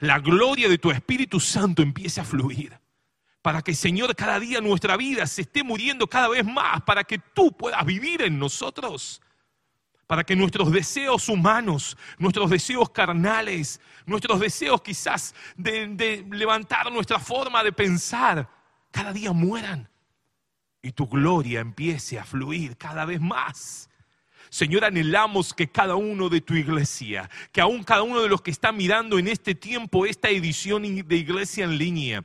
la gloria de tu Espíritu Santo empiece a fluir. Para que, Señor, cada día nuestra vida se esté muriendo cada vez más, para que tú puedas vivir en nosotros. Para que nuestros deseos humanos, nuestros deseos carnales, nuestros deseos quizás de, de levantar nuestra forma de pensar, cada día mueran. Y tu gloria empiece a fluir cada vez más Señor, anhelamos que cada uno de tu iglesia, que aún cada uno de los que está mirando en este tiempo esta edición de iglesia en línea,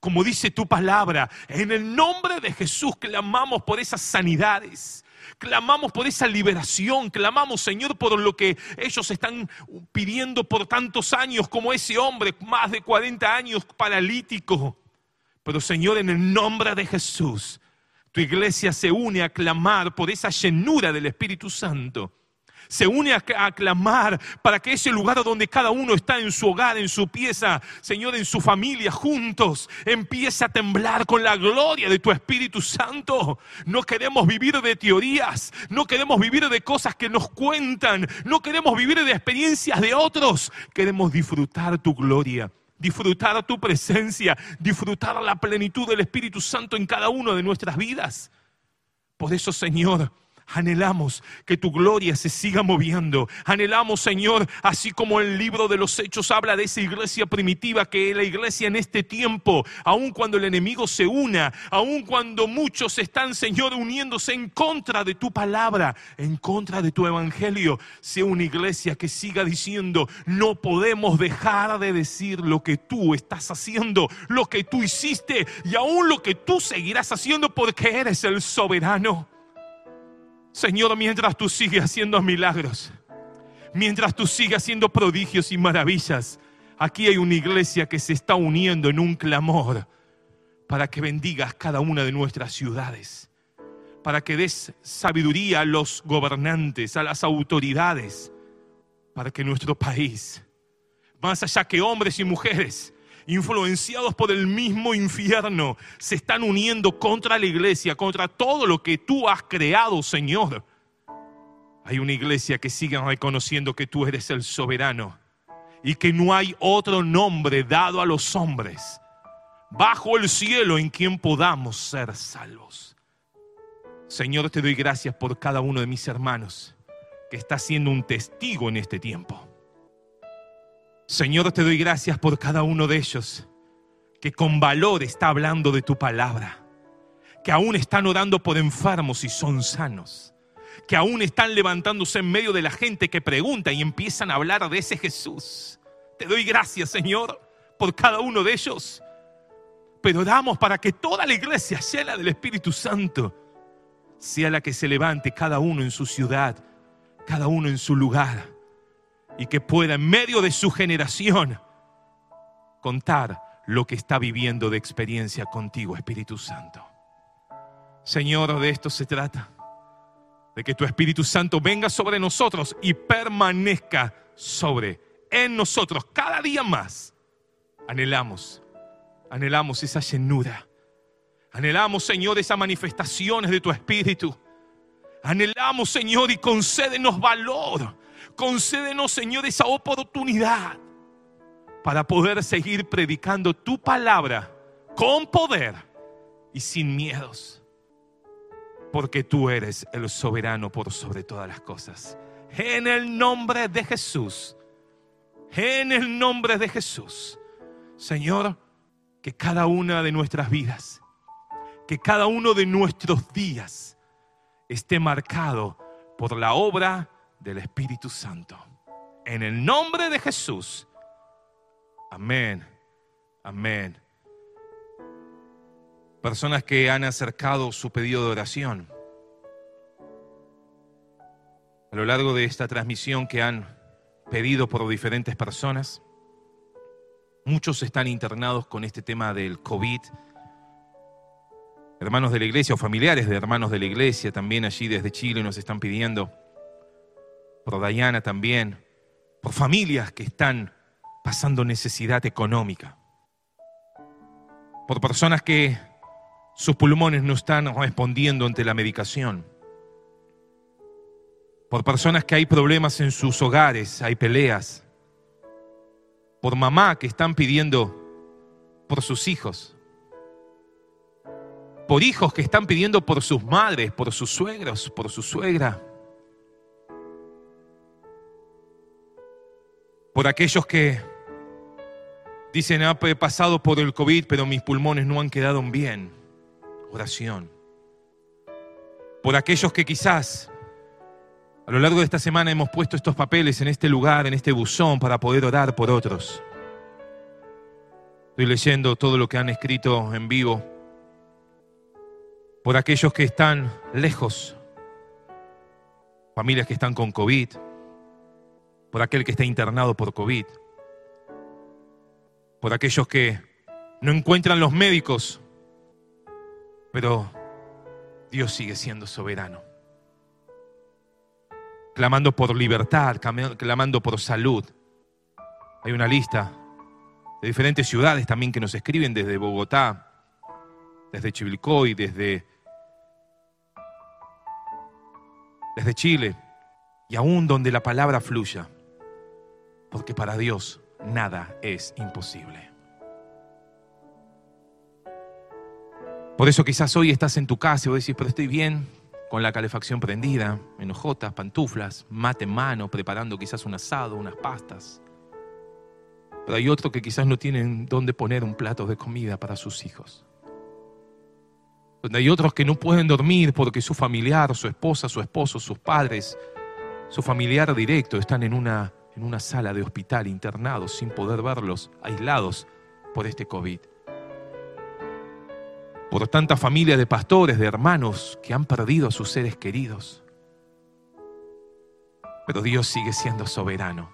como dice tu palabra, en el nombre de Jesús clamamos por esas sanidades. Clamamos por esa liberación, clamamos Señor por lo que ellos están pidiendo por tantos años, como ese hombre, más de 40 años, paralítico. Pero Señor, en el nombre de Jesús, tu iglesia se une a clamar por esa llenura del Espíritu Santo. Se une a, clamar para que ese lugar donde cada uno está en su hogar, en su pieza, Señor, en su familia, juntos, empiece a temblar con la gloria de tu Espíritu Santo. No queremos vivir de teorías, no queremos vivir de cosas que nos cuentan, no queremos vivir de experiencias de otros, queremos disfrutar tu gloria disfrutar tu presencia, disfrutar la plenitud del Espíritu Santo en cada una de nuestras vidas. Por eso, Señor, Anhelamos que tu gloria se siga moviendo. Anhelamos, Señor, así como el libro de los Hechos habla de esa iglesia primitiva, que la iglesia en este tiempo, aun cuando el enemigo se una, aun cuando muchos están, Señor, uniéndose en contra de tu palabra, en contra de tu evangelio, sea una iglesia que siga diciendo, no podemos dejar de decir lo que tú estás haciendo, lo que tú hiciste y aún lo que tú seguirás haciendo porque eres el soberano. Señor, mientras tú sigues haciendo milagros, mientras tú sigues haciendo prodigios y maravillas, aquí hay una iglesia que se está uniendo en un clamor para que bendigas cada una de nuestras ciudades, para que des sabiduría a los gobernantes, a las autoridades, para que nuestro país, más allá que hombres y mujeres, influenciados por el mismo infierno, se están uniendo contra la iglesia, contra todo lo que tú has creado, Señor. Hay una iglesia que sigue reconociendo que tú eres el soberano y que no hay otro nombre dado a los hombres bajo el cielo en quien podamos ser salvos. Señor, te doy gracias por cada uno de mis hermanos que está siendo un testigo en este tiempo. Señor, te doy gracias por cada uno de ellos que con valor está hablando de tu palabra, que aún están orando por enfermos y son sanos, que aún están levantándose en medio de la gente que pregunta y empiezan a hablar de ese Jesús. Te doy gracias, Señor, por cada uno de ellos. Pero damos para que toda la iglesia llena del Espíritu Santo sea la que se levante cada uno en su ciudad, cada uno en su lugar, y que pueda en medio de su generación contar lo que está viviendo de experiencia contigo, Espíritu Santo. Señor, de esto se trata, de que tu Espíritu Santo venga sobre nosotros y permanezca sobre, en nosotros, cada día más. Anhelamos, anhelamos esa llenura. Anhelamos, Señor, esas manifestaciones de tu Espíritu. Anhelamos, Señor, y concédenos valor. Concédenos, Señor, esa oportunidad para poder seguir predicando tu palabra con poder y sin miedos. Porque tú eres el soberano por sobre todas las cosas. En el nombre de Jesús. En el nombre de Jesús. Señor, que cada una de nuestras vidas, que cada uno de nuestros días esté marcado por la obra del Espíritu Santo. En el nombre de Jesús. Amén. Amén. Personas que han acercado su pedido de oración. A lo largo de esta transmisión que han pedido por diferentes personas, muchos están internados con este tema del COVID. Hermanos de la iglesia o familiares de hermanos de la iglesia también allí desde Chile nos están pidiendo. Por Dayana también. Por familias que están pasando necesidad económica, por personas que sus pulmones no están respondiendo ante la medicación, por personas que hay problemas en sus hogares, hay peleas, por mamá que están pidiendo por sus hijos, por hijos que están pidiendo por sus madres, por sus suegros, por su suegra, por aquellos que Dicen, ah, he pasado por el COVID, pero mis pulmones no han quedado bien. Oración. Por aquellos que quizás a lo largo de esta semana hemos puesto estos papeles en este lugar, en este buzón, para poder orar por otros. Estoy leyendo todo lo que han escrito en vivo. Por aquellos que están lejos. Familias que están con COVID. Por aquel que está internado por COVID por aquellos que no encuentran los médicos, pero Dios sigue siendo soberano. Clamando por libertad, clamando por salud. Hay una lista de diferentes ciudades también que nos escriben desde Bogotá, desde Chivilcoy, desde, desde Chile, y aún donde la palabra fluya, porque para Dios nada es imposible. Por eso quizás hoy estás en tu casa y vos decís, pero estoy bien, con la calefacción prendida, enojotas, pantuflas, mate en mano, preparando quizás un asado, unas pastas. Pero hay otros que quizás no tienen dónde poner un plato de comida para sus hijos. Donde hay otros que no pueden dormir porque su familiar, su esposa, su esposo, sus padres, su familiar directo están en una en una sala de hospital internados sin poder verlos, aislados por este COVID. Por tantas familias de pastores, de hermanos que han perdido a sus seres queridos. Pero Dios sigue siendo soberano.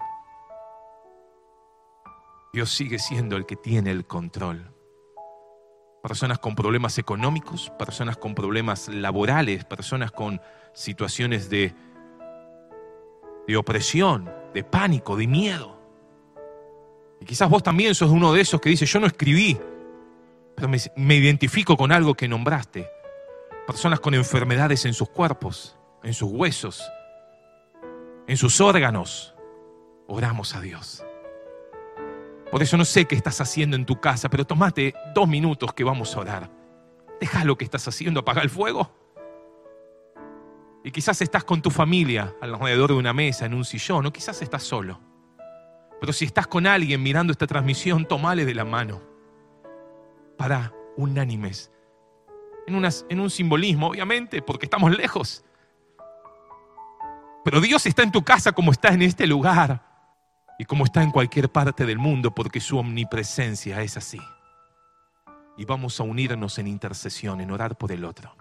Dios sigue siendo el que tiene el control. Personas con problemas económicos, personas con problemas laborales, personas con situaciones de, de opresión, de pánico, de miedo. Y quizás vos también sos uno de esos que dice, yo no escribí, pero me, identifico con algo que nombraste. Personas con enfermedades en sus cuerpos, en sus huesos, en sus órganos. Oramos a Dios. Por eso no sé qué estás haciendo en tu casa, pero tomate dos minutos que vamos a orar. Deja lo que estás haciendo, apaga el fuego. Y quizás estás con tu familia alrededor de una mesa, en un sillón, o quizás estás solo. Pero si estás con alguien mirando esta transmisión, tomale de la mano. Para unánimes. En, en un simbolismo, obviamente, porque estamos lejos. Pero Dios está en tu casa como está en este lugar y como está en cualquier parte del mundo porque su omnipresencia es así. Y vamos a unirnos en intercesión, en orar por el otro.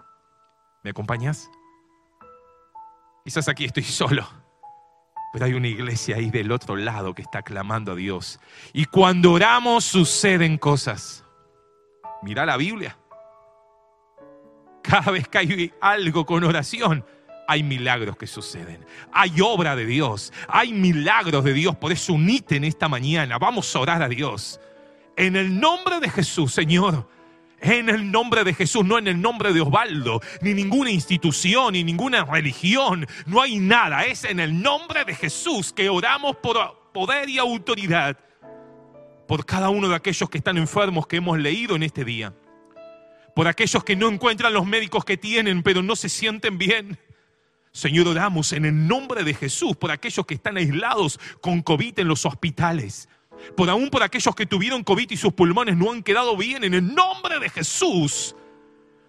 ¿Me acompañas? Quizás aquí estoy solo, pero hay una iglesia ahí del otro lado que está clamando a Dios. Y cuando oramos suceden cosas. Mira la Biblia. Cada vez que hay algo con oración, hay milagros que suceden. Hay obra de Dios. Hay milagros de Dios. Por eso unite en esta mañana. Vamos a orar a Dios. En el nombre de Jesús, Señor. En el nombre de Jesús, no en el nombre de Osvaldo, ni ninguna institución, ni ninguna religión. No hay nada. Es en el nombre de Jesús que oramos por poder y autoridad. Por cada uno de aquellos que están enfermos que hemos leído en este día. Por aquellos que no encuentran los médicos que tienen, pero no se sienten bien Señor, oramos en el nombre de Jesús por aquellos que están aislados con COVID en los hospitales. Por aún por aquellos que tuvieron COVID y sus pulmones no han quedado bien, en el nombre de Jesús.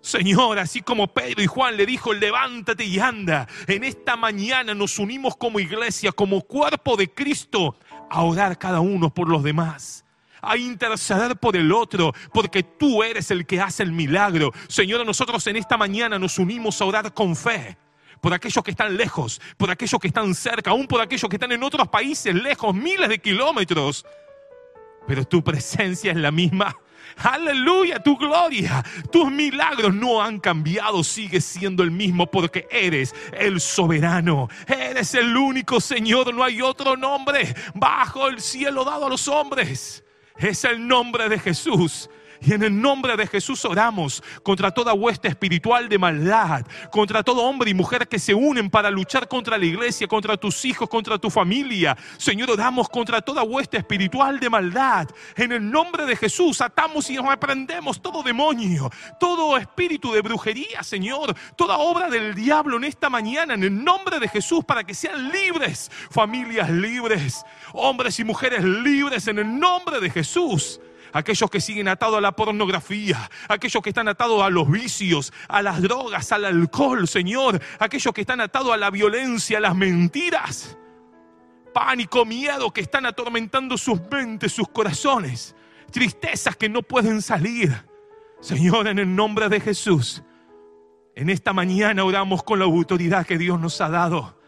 Señor, así como Pedro y Juan le dijo, levántate y anda. En esta mañana nos unimos como iglesia, como cuerpo de Cristo, a orar cada uno por los demás a interceder por el otro, porque tú eres el que hace el milagro. Señor, nosotros en esta mañana nos unimos a orar con fe por aquellos que están lejos, por aquellos que están cerca, aún por aquellos que están en otros países lejos, miles de kilómetros. Pero tu presencia es la misma. Aleluya, tu gloria, tus milagros no han cambiado, sigues siendo el mismo porque eres el soberano, eres el único Señor, no hay otro nombre bajo el cielo dado a los hombres. Es el nombre de Jesús. Y en el nombre de Jesús oramos contra toda hueste espiritual de maldad, contra todo hombre y mujer que se unen para luchar contra la iglesia, contra tus hijos, contra tu familia. Señor, oramos contra toda hueste espiritual de maldad. En el nombre de Jesús atamos y reprendemos todo demonio, todo espíritu de brujería, Señor, toda obra del diablo en esta mañana, en el nombre de Jesús, para que sean libres, familias libres, hombres y mujeres libres en el nombre de Jesús aquellos que siguen atados a la pornografía, aquellos que están atados a los vicios, a las drogas, al alcohol, Señor, aquellos que están atados a la violencia, a las mentiras, pánico, miedo que están atormentando sus mentes, sus corazones, tristezas que no pueden salir. Señor, en el nombre de Jesús, en esta mañana oramos con la autoridad que Dios nos ha dado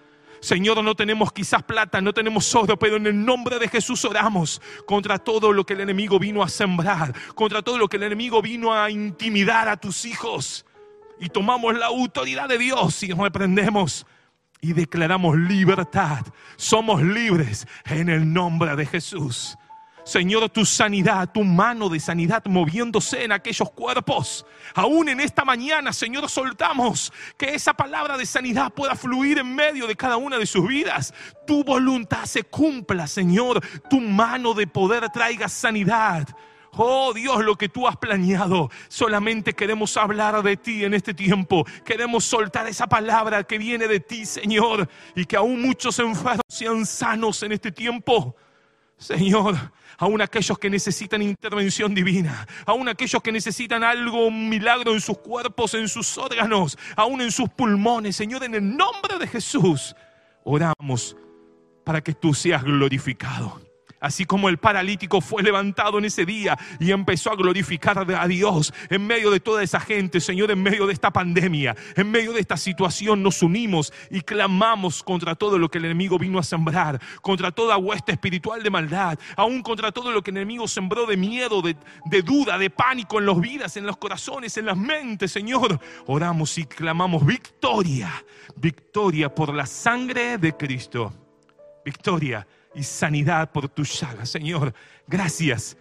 Señor, no tenemos quizás plata, no tenemos oro, pero en el nombre de Jesús oramos contra todo lo que el enemigo vino a sembrar, contra todo lo que el enemigo vino a intimidar a tus hijos. Y tomamos la autoridad de Dios y reprendemos y declaramos libertad. Somos libres en el nombre de Jesús. Señor, tu sanidad, tu mano de sanidad moviéndose en aquellos cuerpos. Aún en esta mañana, Señor, soltamos que esa palabra de sanidad pueda fluir en medio de cada una de sus vidas. Tu voluntad se cumpla, Señor. Tu mano de poder traiga sanidad. Oh Dios, lo que tú has planeado. Solamente queremos hablar de ti en este tiempo. Queremos soltar esa palabra que viene de ti, Señor. Y que aún muchos enfermos sean sanos en este tiempo. Señor, aún aquellos que necesitan intervención divina, aún aquellos que necesitan algo, un milagro en sus cuerpos, en sus órganos, aún en sus pulmones. Señor, en el nombre de Jesús, oramos para que tú seas glorificado. Así como el paralítico fue levantado en ese día y empezó a glorificar a Dios en medio de toda esa gente, Señor, en medio de esta pandemia, en medio de esta situación, nos unimos y clamamos contra todo lo que el enemigo vino a sembrar, contra toda hueste espiritual de maldad, aún contra todo lo que el enemigo sembró de miedo, de, de duda, de pánico en las vidas, en los corazones, en las mentes, Señor. Oramos y clamamos victoria, victoria por la sangre de Cristo, victoria y sanidad por tu llaga, Señor. Gracias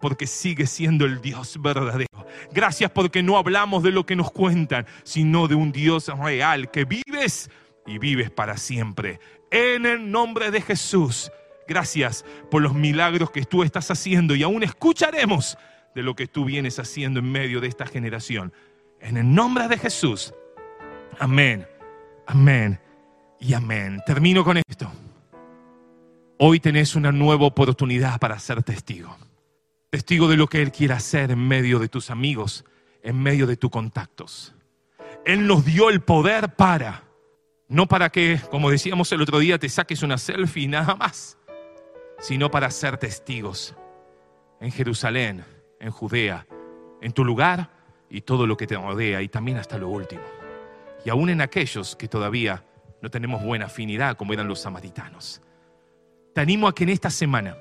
porque sigues siendo el Dios verdadero. Gracias porque no hablamos de lo que nos cuentan, sino de un Dios real que vives y vives para siempre. En el nombre de Jesús. Gracias por los milagros que tú estás haciendo y aún escucharemos de lo que tú vienes haciendo en medio de esta generación. En el nombre de Jesús. Amén, amén y amén. Termino con esto. Hoy tenés una nueva oportunidad para ser testigo. Testigo de lo que Él quiere hacer en medio de tus amigos, en medio de tus contactos. Él nos dio el poder para, no para que, como decíamos el otro día, te saques una selfie y nada más, sino para ser testigos en Jerusalén, en Judea, en tu lugar y todo lo que te rodea y también hasta lo último. Y aún en aquellos que todavía no tenemos buena afinidad como eran los samaritanos. Te animo a que en esta semana,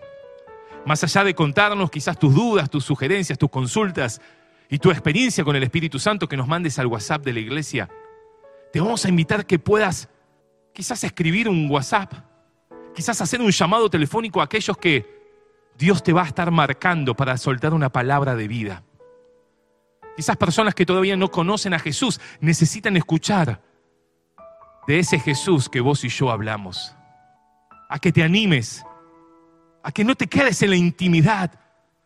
más allá de contarnos quizás tus dudas, tus sugerencias, tus consultas y tu experiencia con el Espíritu Santo, que nos mandes al WhatsApp de la iglesia, te vamos a invitar que puedas quizás escribir un WhatsApp, quizás hacer un llamado telefónico a aquellos que Dios te va a estar marcando para soltar una palabra de vida. Quizás personas que todavía no conocen a Jesús necesitan escuchar de ese Jesús que vos y yo hablamos a que te animes, a que no te quedes en la intimidad,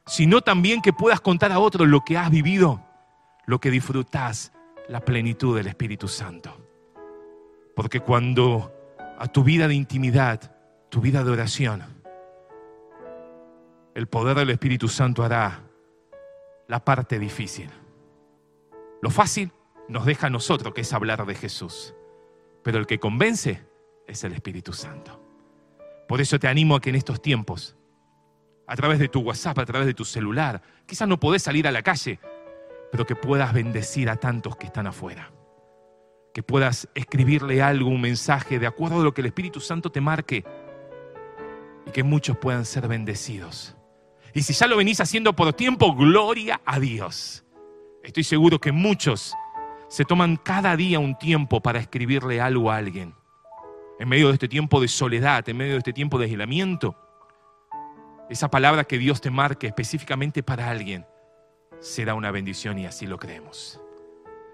sino también que puedas contar a otros lo que has vivido, lo que disfrutas, la plenitud del Espíritu Santo. Porque cuando a tu vida de intimidad, tu vida de oración, el poder del Espíritu Santo hará la parte difícil. Lo fácil nos deja a nosotros, que es hablar de Jesús. Pero el que convence es el Espíritu Santo. Por eso te animo a que en estos tiempos, a través de tu WhatsApp, a través de tu celular, quizás no podés salir a la calle, pero que puedas bendecir a tantos que están afuera. Que puedas escribirle algo, un mensaje de acuerdo a lo que el Espíritu Santo te marque y que muchos puedan ser bendecidos. Y si ya lo venís haciendo por tiempo, gloria a Dios. Estoy seguro que muchos se toman cada día un tiempo para escribirle algo a alguien en medio de este tiempo de soledad, en medio de este tiempo de aislamiento, esa palabra que Dios te marque específicamente para alguien será una bendición y así lo creemos.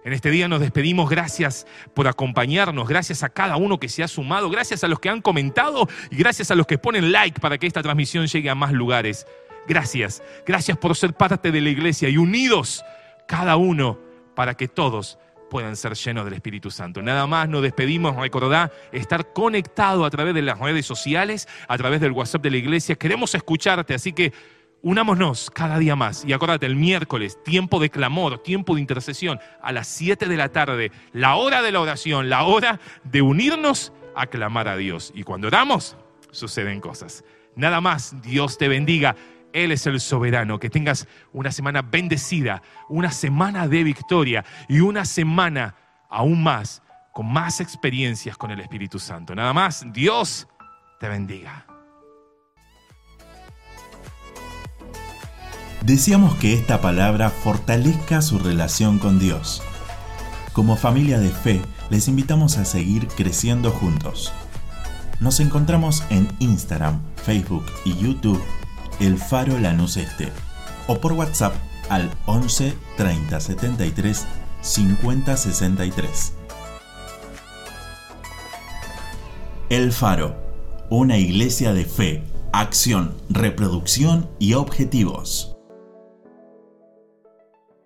En este día nos despedimos, gracias por acompañarnos, gracias a cada uno que se ha sumado, gracias a los que han comentado y gracias a los que ponen like para que esta transmisión llegue a más lugares. Gracias, gracias por ser parte de la iglesia y unidos cada uno para que todos puedan ser llenos del Espíritu Santo. Nada más nos despedimos, recordá estar conectado a través de las redes sociales, a través del WhatsApp de la iglesia. Queremos escucharte, así que unámonos cada día más. Y acuérdate, el miércoles, tiempo de clamor, tiempo de intercesión, a las 7 de la tarde, la hora de la oración, la hora de unirnos a clamar a Dios. Y cuando oramos, suceden cosas. Nada más, Dios te bendiga. Él es el soberano. Que tengas una semana bendecida, una semana de victoria y una semana aún más con más experiencias con el Espíritu Santo. Nada más, Dios te bendiga. Deseamos que esta palabra fortalezca su relación con Dios. Como familia de fe, les invitamos a seguir creciendo juntos. Nos encontramos en Instagram, Facebook y YouTube el Faro Lanús Este o por WhatsApp al 11 30 73 50 63. El Faro, una iglesia de fe, acción, reproducción y objetivos.